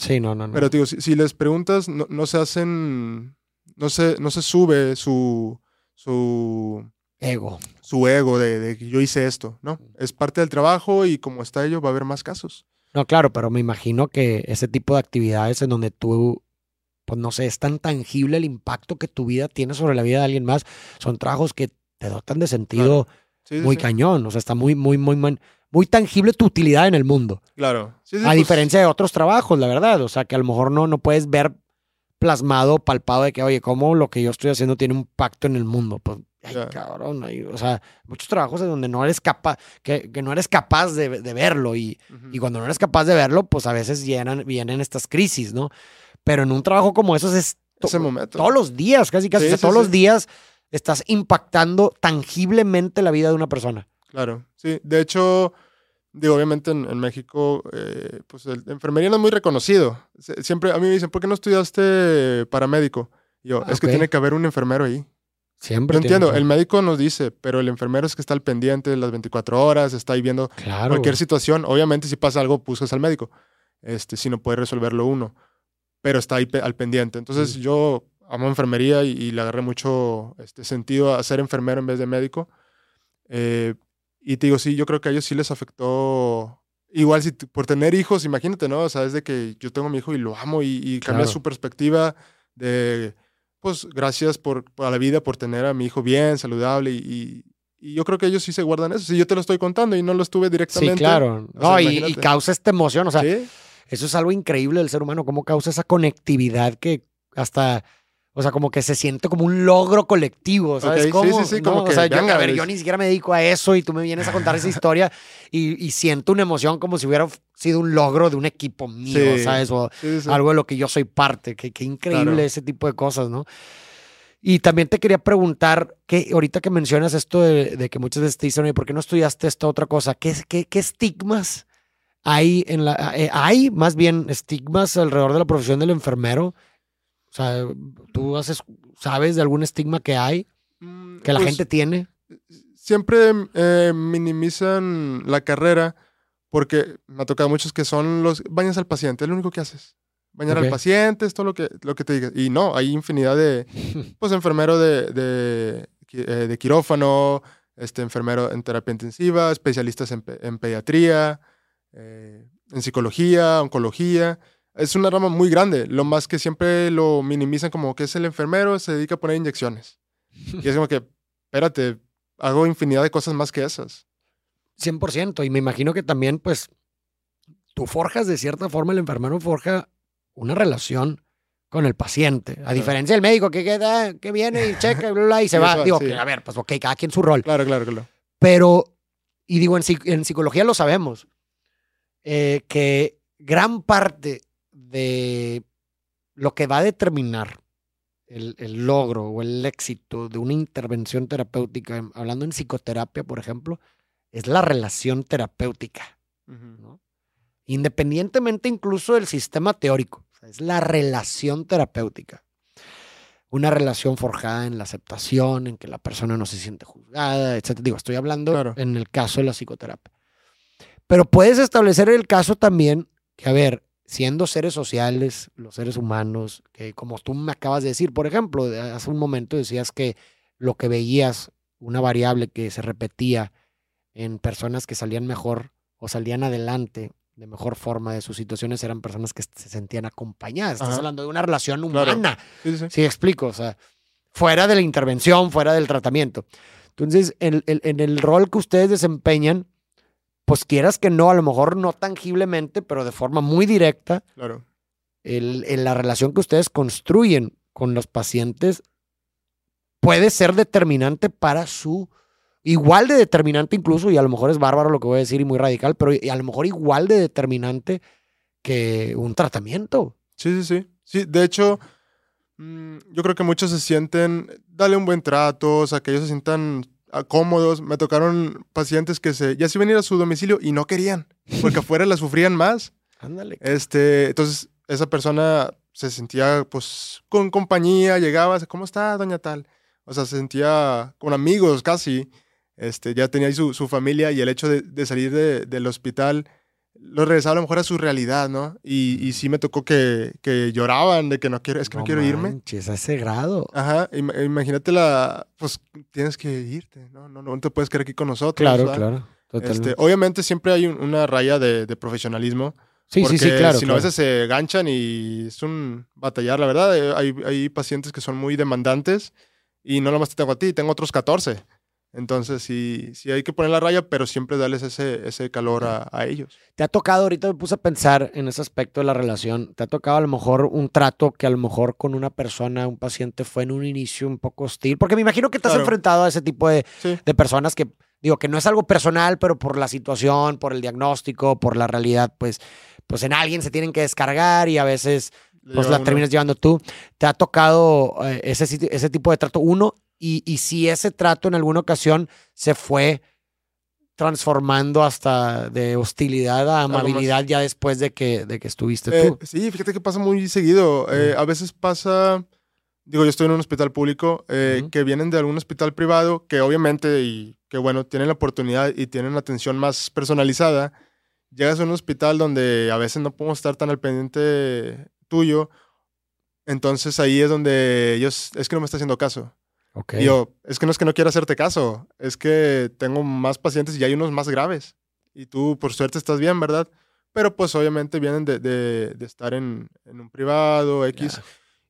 Sí, no, no, no. Pero digo, si, si les preguntas, no, no se hacen, no se, no se sube su, su, Ego. su ego de, que yo hice esto, ¿no? Es parte del trabajo y como está ello va a haber más casos. No, claro, pero me imagino que ese tipo de actividades en donde tú, pues no sé, es tan tangible el impacto que tu vida tiene sobre la vida de alguien más, son trabajos que te dotan de sentido sí, muy sí. cañón. O sea, está muy, muy, muy, man- muy tangible tu utilidad en el mundo. Claro. Sí, sí, a pues, diferencia de otros trabajos, la verdad. O sea, que a lo mejor no, no puedes ver plasmado, palpado de que, oye, cómo lo que yo estoy haciendo tiene un impacto en el mundo. Pues, ay, cabrón. ay, o sea, muchos trabajos en donde no eres capaz, que, que no eres capaz de, de verlo. Y, y cuando no eres capaz de verlo, pues a veces llenan, vienen estas crisis, ¿no? Pero en un trabajo como esos es to- Ese momento. todos los días, casi casi. Sí, o sea, sí, todos los días estás impactando tangiblemente la vida de una persona. Claro, sí. De hecho, digo, obviamente en, en México, eh, pues el enfermería no es muy reconocido. Se- Siempre a mí me dicen, ¿por qué no estudiaste paramédico? Y yo, Ah, es que tiene que haber un enfermero ahí. Siempre. Yo entiendo, que- el médico nos dice, pero el enfermero es que está al pendiente de las 24 horas, está ahí viendo Claro. cualquier situación. Obviamente, si pasa algo, buscas al médico. Este, si no puede resolverlo uno, pero está ahí pe- al pendiente. Entonces, Mm. yo amo enfermería y, y le agarré mucho este, sentido a ser enfermero en vez de médico. Eh, y te digo, sí, yo creo que a ellos sí les afectó. Igual, si por tener hijos, imagínate, ¿no? O sea, es de que yo tengo a mi hijo y lo amo y, y cambia Claro. su perspectiva de, pues, gracias por, por la vida, por tener a mi hijo bien, saludable y, y- y yo creo que ellos sí se guardan eso. Si yo te lo estoy contando y no lo estuve Sí, directamente. claro. o sea, No, y- causa esta emoción. O sea, ¿sí? eso es algo increíble del ser humano, cómo causa esa conectividad que hasta. O sea, como que se siente como un logro colectivo, ¿sabes Ok, sí, cómo? sí, sí, como ¿No? que, o sea, yo, a ver, yo ni siquiera me dedico a eso y tú me vienes a contar esa [laughs] historia y, y siento una emoción como si hubiera sido un logro de un equipo mío, Sí. ¿sabes? O Sí, sí, sí. algo de lo que yo soy parte. Qué, qué increíble Claro. ese tipo de cosas, ¿no? Y también te quería preguntar, que ahorita que mencionas esto de, de que muchas veces te dicen, oye, ¿por qué no estudiaste esta otra cosa? ¿Qué, qué, qué estigmas hay en la... eh, hay más bien estigmas alrededor de la profesión del enfermero? O sea, ¿tú haces, sabes de algún estigma que hay, Mm, que la pues, gente tiene? siempre eh, minimizan la carrera porque me ha tocado muchos que son los bañas al paciente, es lo único que haces. Bañar al paciente, es todo lo que, lo que te diga. Y no, hay infinidad de, [laughs] pues, enfermero de, eh, de quirófano, este, enfermero en terapia intensiva, especialistas en, en pediatría, eh, en psicología, oncología. Es una rama muy grande. Lo más que siempre lo minimizan como que es el enfermero, se dedica a poner inyecciones. Y es como que, espérate, hago infinidad de cosas más que esas. 100%. Y me imagino que también, pues, tú forjas de cierta forma, el enfermero forja una relación con el paciente. A diferencia del médico que queda, que viene y checa bla, bla, y se [laughs] Sí, va. eso, Digo, sí. que, a ver, pues ok, cada quien su rol. Claro, claro, claro. Pero, y digo, en, en psicología lo sabemos, eh, que gran parte de lo que va a determinar el, el logro o el éxito de una intervención terapéutica, em, hablando en psicoterapia, por ejemplo, es la relación terapéutica. Independientemente incluso del sistema teórico. O sea, es la relación terapéutica. Una relación forjada en la aceptación, en que la persona no se siente juzgada, etc. Digo, estoy hablando Claro. en el caso de la psicoterapia. Pero puedes establecer el caso también que, a ver, siendo seres sociales, los seres humanos, que como tú me acabas de decir, por ejemplo, hace un momento decías que lo que veías, una variable que se repetía en personas que salían mejor o salían adelante de mejor forma de sus situaciones eran personas que se sentían acompañadas. Estás Ajá. hablando de una relación Claro. humana. Sí, sí, sí. Sí, explico. O sea, fuera de la intervención, fuera del tratamiento. Entonces, en, en- en el rol que ustedes desempeñan, pues quieras que no, a lo mejor no tangiblemente, pero de forma muy directa, Claro. el, la relación que ustedes construyen con los pacientes puede ser determinante para su, igual de determinante incluso, y a lo mejor es bárbaro lo que voy a decir y muy radical, pero a lo mejor igual de determinante que un tratamiento. Sí, sí, sí. Sí, de hecho, mm, yo creo que muchos se sienten, dale un buen trato, o sea, que ellos se sientan cómodos. Me tocaron pacientes que se, ya se iban a ir a su domicilio y no querían, porque [laughs] afuera la sufrían más. Ándale. Este, entonces, esa persona se sentía, pues, con compañía, llegaba, ¿cómo está, doña tal? O sea, se sentía con amigos casi. Este, ya tenía ahí su, su familia y el hecho de, de salir de- del hospital lo regresaba a lo mejor a su realidad, ¿no? Y, y sí me tocó que, que lloraban de que no quiero, es que no, quiero irme. manches, a ese grado. Ajá, ima- imagínate la, pues tienes que irte, ¿no? No, no te puedes quedar aquí con nosotros. Claro, ¿verdad? claro. Totalmente. Este, obviamente siempre hay un- una raya de, de profesionalismo. sí, porque sí, sí, claro. Si no, a veces se ganchan y es un batallar, la verdad. Eh, Hay, hay pacientes que son muy demandantes y no nomás te tengo a ti, tengo otros 14. Entonces, sí, sí hay que poner la raya, pero siempre darles ese, ese calor a, a ellos. ¿Te ha tocado, ahorita me puse a pensar en ese aspecto de la relación, ¿te ha tocado a lo mejor un trato que a lo mejor con una persona, un paciente fue en un inicio un poco hostil? Porque me imagino que te has Claro. enfrentado a ese tipo de, Sí. de personas que, digo, que no es algo personal, pero por la situación, por el diagnóstico, por la realidad, pues, pues en alguien se tienen que descargar y a veces pues la uno. terminas llevando tú. ¿Te ha tocado eh, ese, ese tipo de trato? Uno, y, y si ese trato en alguna ocasión se fue transformando hasta de hostilidad a amabilidad ya después de que, de que estuviste Eh, tú. sí, fíjate que pasa muy seguido. Eh, a veces pasa digo, yo estoy en un hospital público, eh, que vienen de algún hospital privado, que obviamente, y que bueno, tienen la oportunidad y tienen atención más personalizada. Llegas a un hospital donde a veces no podemos estar tan al pendiente tuyo. Entonces ahí es donde ellos, es que no me está haciendo caso. Y yo, es que no es que no quiera hacerte caso, es que tengo más pacientes y hay unos más graves. Y tú, por suerte, estás bien, ¿verdad? Pero pues obviamente vienen de, de- de estar en, en un privado, X,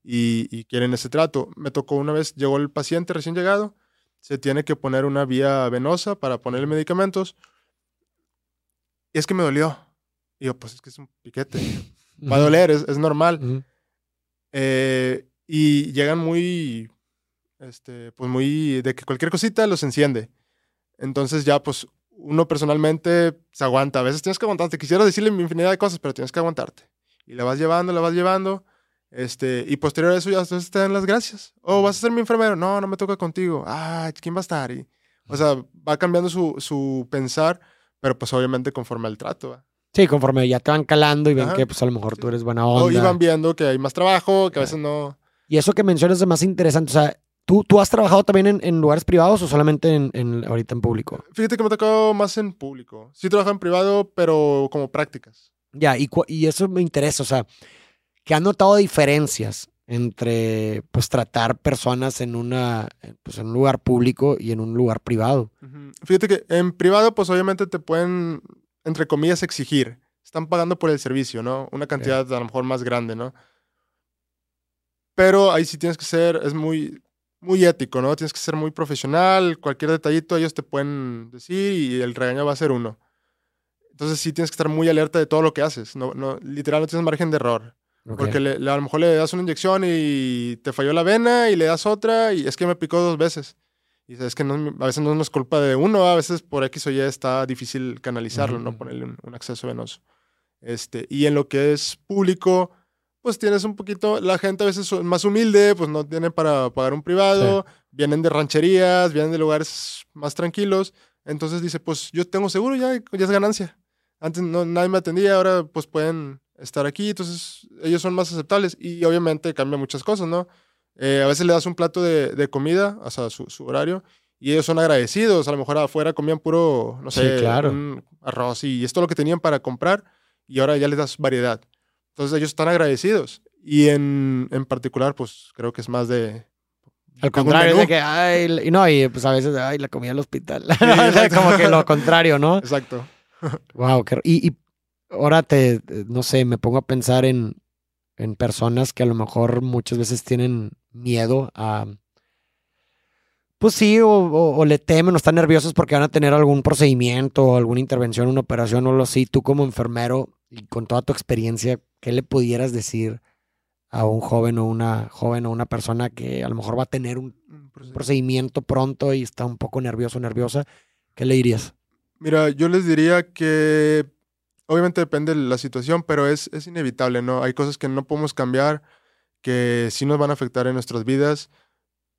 y, y quieren ese trato. Me tocó una vez, llegó el paciente recién llegado, se tiene que poner una vía venosa para ponerle medicamentos. Y es que me dolió. Y yo, pues es que es un piquete. Va a doler, es, es normal. Eh, y llegan muy, este, pues muy, de que cualquier cosita los enciende. Entonces ya, pues, uno personalmente se aguanta. A veces tienes que aguantarte. Quisiera decirle infinidad de cosas, pero tienes que aguantarte. Y la vas llevando, la vas llevando. Este, y posterior a eso ya entonces te dan las gracias. Oh, vas a ser mi enfermero. No, no me toca contigo. Ah, ¿quién va a estar? Y, o sea, va cambiando su, su pensar, pero pues obviamente conforme al trato. ¿va? Sí, conforme ya te van calando y ven Ajá. que pues a lo mejor Sí, tú eres buena O onda. iban viendo que hay más trabajo, que a veces no. Y eso que mencionas es más interesante. O sea, ¿tú, tú has trabajado también en, en lugares privados o solamente en, en- ahorita en público? Fíjate que me ha tocado más en público. Sí trabajo en privado, pero como prácticas. Ya, y, y eso me interesa. O sea, que han notado diferencias entre pues tratar personas en una pues, en un lugar público y en un lugar privado. Ujú. Fíjate que en privado, pues obviamente te pueden, entre comillas, exigir. Están pagando por el servicio, ¿no? Una cantidad a lo mejor más grande, ¿no? Pero ahí sí tienes que ser, es muy, muy ético, ¿no? Tienes que ser muy profesional. Cualquier detallito ellos te pueden decir y el regaño va a ser uno. Entonces sí tienes que estar muy alerta de todo lo que haces. No, no, literal no tienes margen de error. Porque le- le- a lo mejor le das una inyección y te falló la vena y le das otra y es que me picó dos veces. Y es que no, a veces no es culpa de uno, a veces por X o Y está difícil canalizarlo, ¿no? Ponerle un, un acceso venoso. Este, y en lo que es público, pues tienes un poquito, la gente a veces es más humilde, pues no tiene para pagar un privado, vienen de rancherías, vienen de lugares más tranquilos. Entonces dice, pues yo tengo seguro, ya, ya es ganancia. Antes no, nadie me atendía, ahora pues pueden estar aquí, entonces ellos son más aceptables y obviamente cambia muchas cosas, ¿no? Eh, a veces le das un plato de, de comida, o sea, su, su horario, y ellos son agradecidos, a lo mejor afuera comían puro, no Sí, sé, claro. un arroz y esto es lo que tenían para comprar y ahora ya les das variedad. Entonces ellos están agradecidos y en, en particular pues creo que es más de... Al contrario, de que, ay, y no, y pues a veces, ay, la comida del hospital. [laughs] exacto. Como que lo contrario, ¿no? Exacto. [laughs] Wow, qué, y, y ahora te, no sé, me pongo a pensar en, en personas que a lo mejor muchas veces tienen miedo a, pues sí, o, o- o le temen o están nerviosos porque van a tener algún procedimiento o alguna intervención, una operación o lo así. Tú como enfermero y con toda tu experiencia, ¿qué le pudieras decir a un joven o una joven o una persona que a lo mejor va a tener un procedimiento pronto y está un poco nervioso o nerviosa? ¿Qué le dirías? Mira, yo les diría que obviamente depende de la situación, pero es, es inevitable, ¿no? Hay cosas que no podemos cambiar, que sí nos van a afectar en nuestras vidas,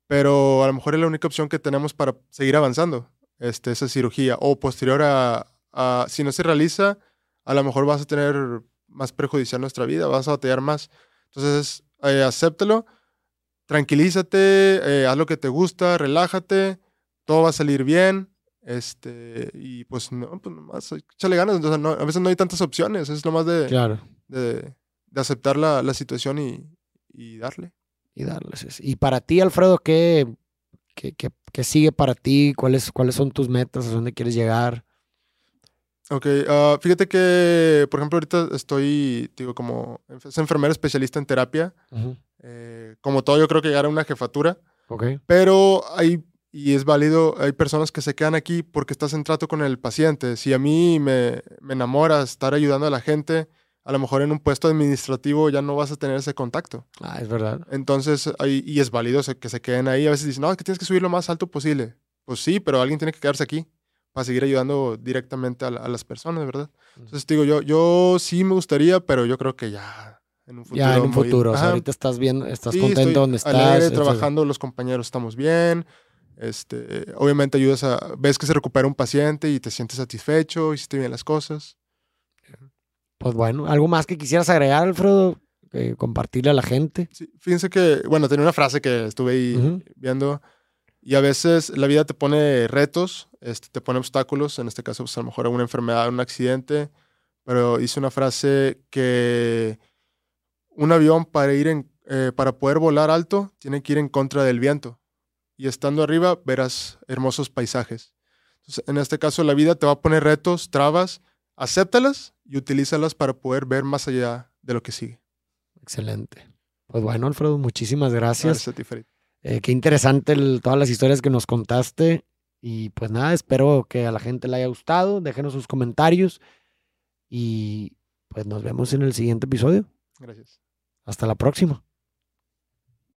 pero a lo mejor es la única opción que tenemos para seguir avanzando, este, esa cirugía. O posterior a, a- si no se realiza, a lo mejor vas a tener más perjudicial nuestra vida, vas a batallar más. Entonces, eh, acéptalo, tranquilízate, eh, haz lo que te gusta, relájate, todo va a salir bien. Este, y pues no, pues nomás échale ganas. sea, no- a veces no hay tantas opciones, es lo más de, Claro. de, de aceptar la, la situación y, y darle. y darles. Y para ti, Alfredo, ¿qué, qué, qué- qué sigue para ti? ¿Cuáles, ¿Cuáles son tus metas? ¿A dónde quieres llegar? Ok, ah, fíjate que, por ejemplo, ahorita estoy, digo, como es enfermero especialista en terapia. eh, como todo, yo creo que llegar a una jefatura. Ok. Pero hay, y es válido, hay personas que se quedan aquí porque estás en trato con el paciente. Si a mí me, me enamora estar ayudando a la gente, a lo mejor en un puesto administrativo ya no vas a tener ese contacto. Ah, es verdad. Entonces, ahí- y es válido que se queden ahí. A veces dicen, no, es que tienes que subir lo más alto posible. Pues sí, pero alguien tiene que quedarse aquí para seguir ayudando directamente a, la- a las personas, ¿verdad? Entonces, digo, yo, yo sí me gustaría, pero yo creo que ya en un futuro. ya en un muy- futuro. O sea, ahorita estás bien, estás Sí, contento donde estás. alegre, trabajando, los compañeros estamos bien. Este, obviamente ayudas a, ves que se recupera un paciente y te sientes satisfecho, hiciste bien las cosas. Pues bueno, ¿algo más que quisieras agregar, Alfredo? que compartirle a la gente. Sí, fíjense que, bueno, tenía una frase que estuve ahí Ujú. viendo. Y a veces la vida te pone retos, este, te pone obstáculos. En este caso, pues, a lo mejor una enfermedad, un accidente. Pero hice una frase que un avión para ir en, eh, para poder volar alto tiene que ir en contra del viento. Y estando arriba verás hermosos paisajes. Entonces, en este caso, la vida te va a poner retos, trabas, acéptalas y utilízalas para poder ver más allá de lo que sigue. Excelente. Pues bueno, Alfredo, muchísimas gracias. Gracias a ti, Farid. Eh, qué interesante el- todas las historias que nos contaste. Y pues nada, espero que a la gente le haya gustado. Déjenos sus comentarios. Y pues nos vemos en el siguiente episodio. Gracias. Hasta la próxima.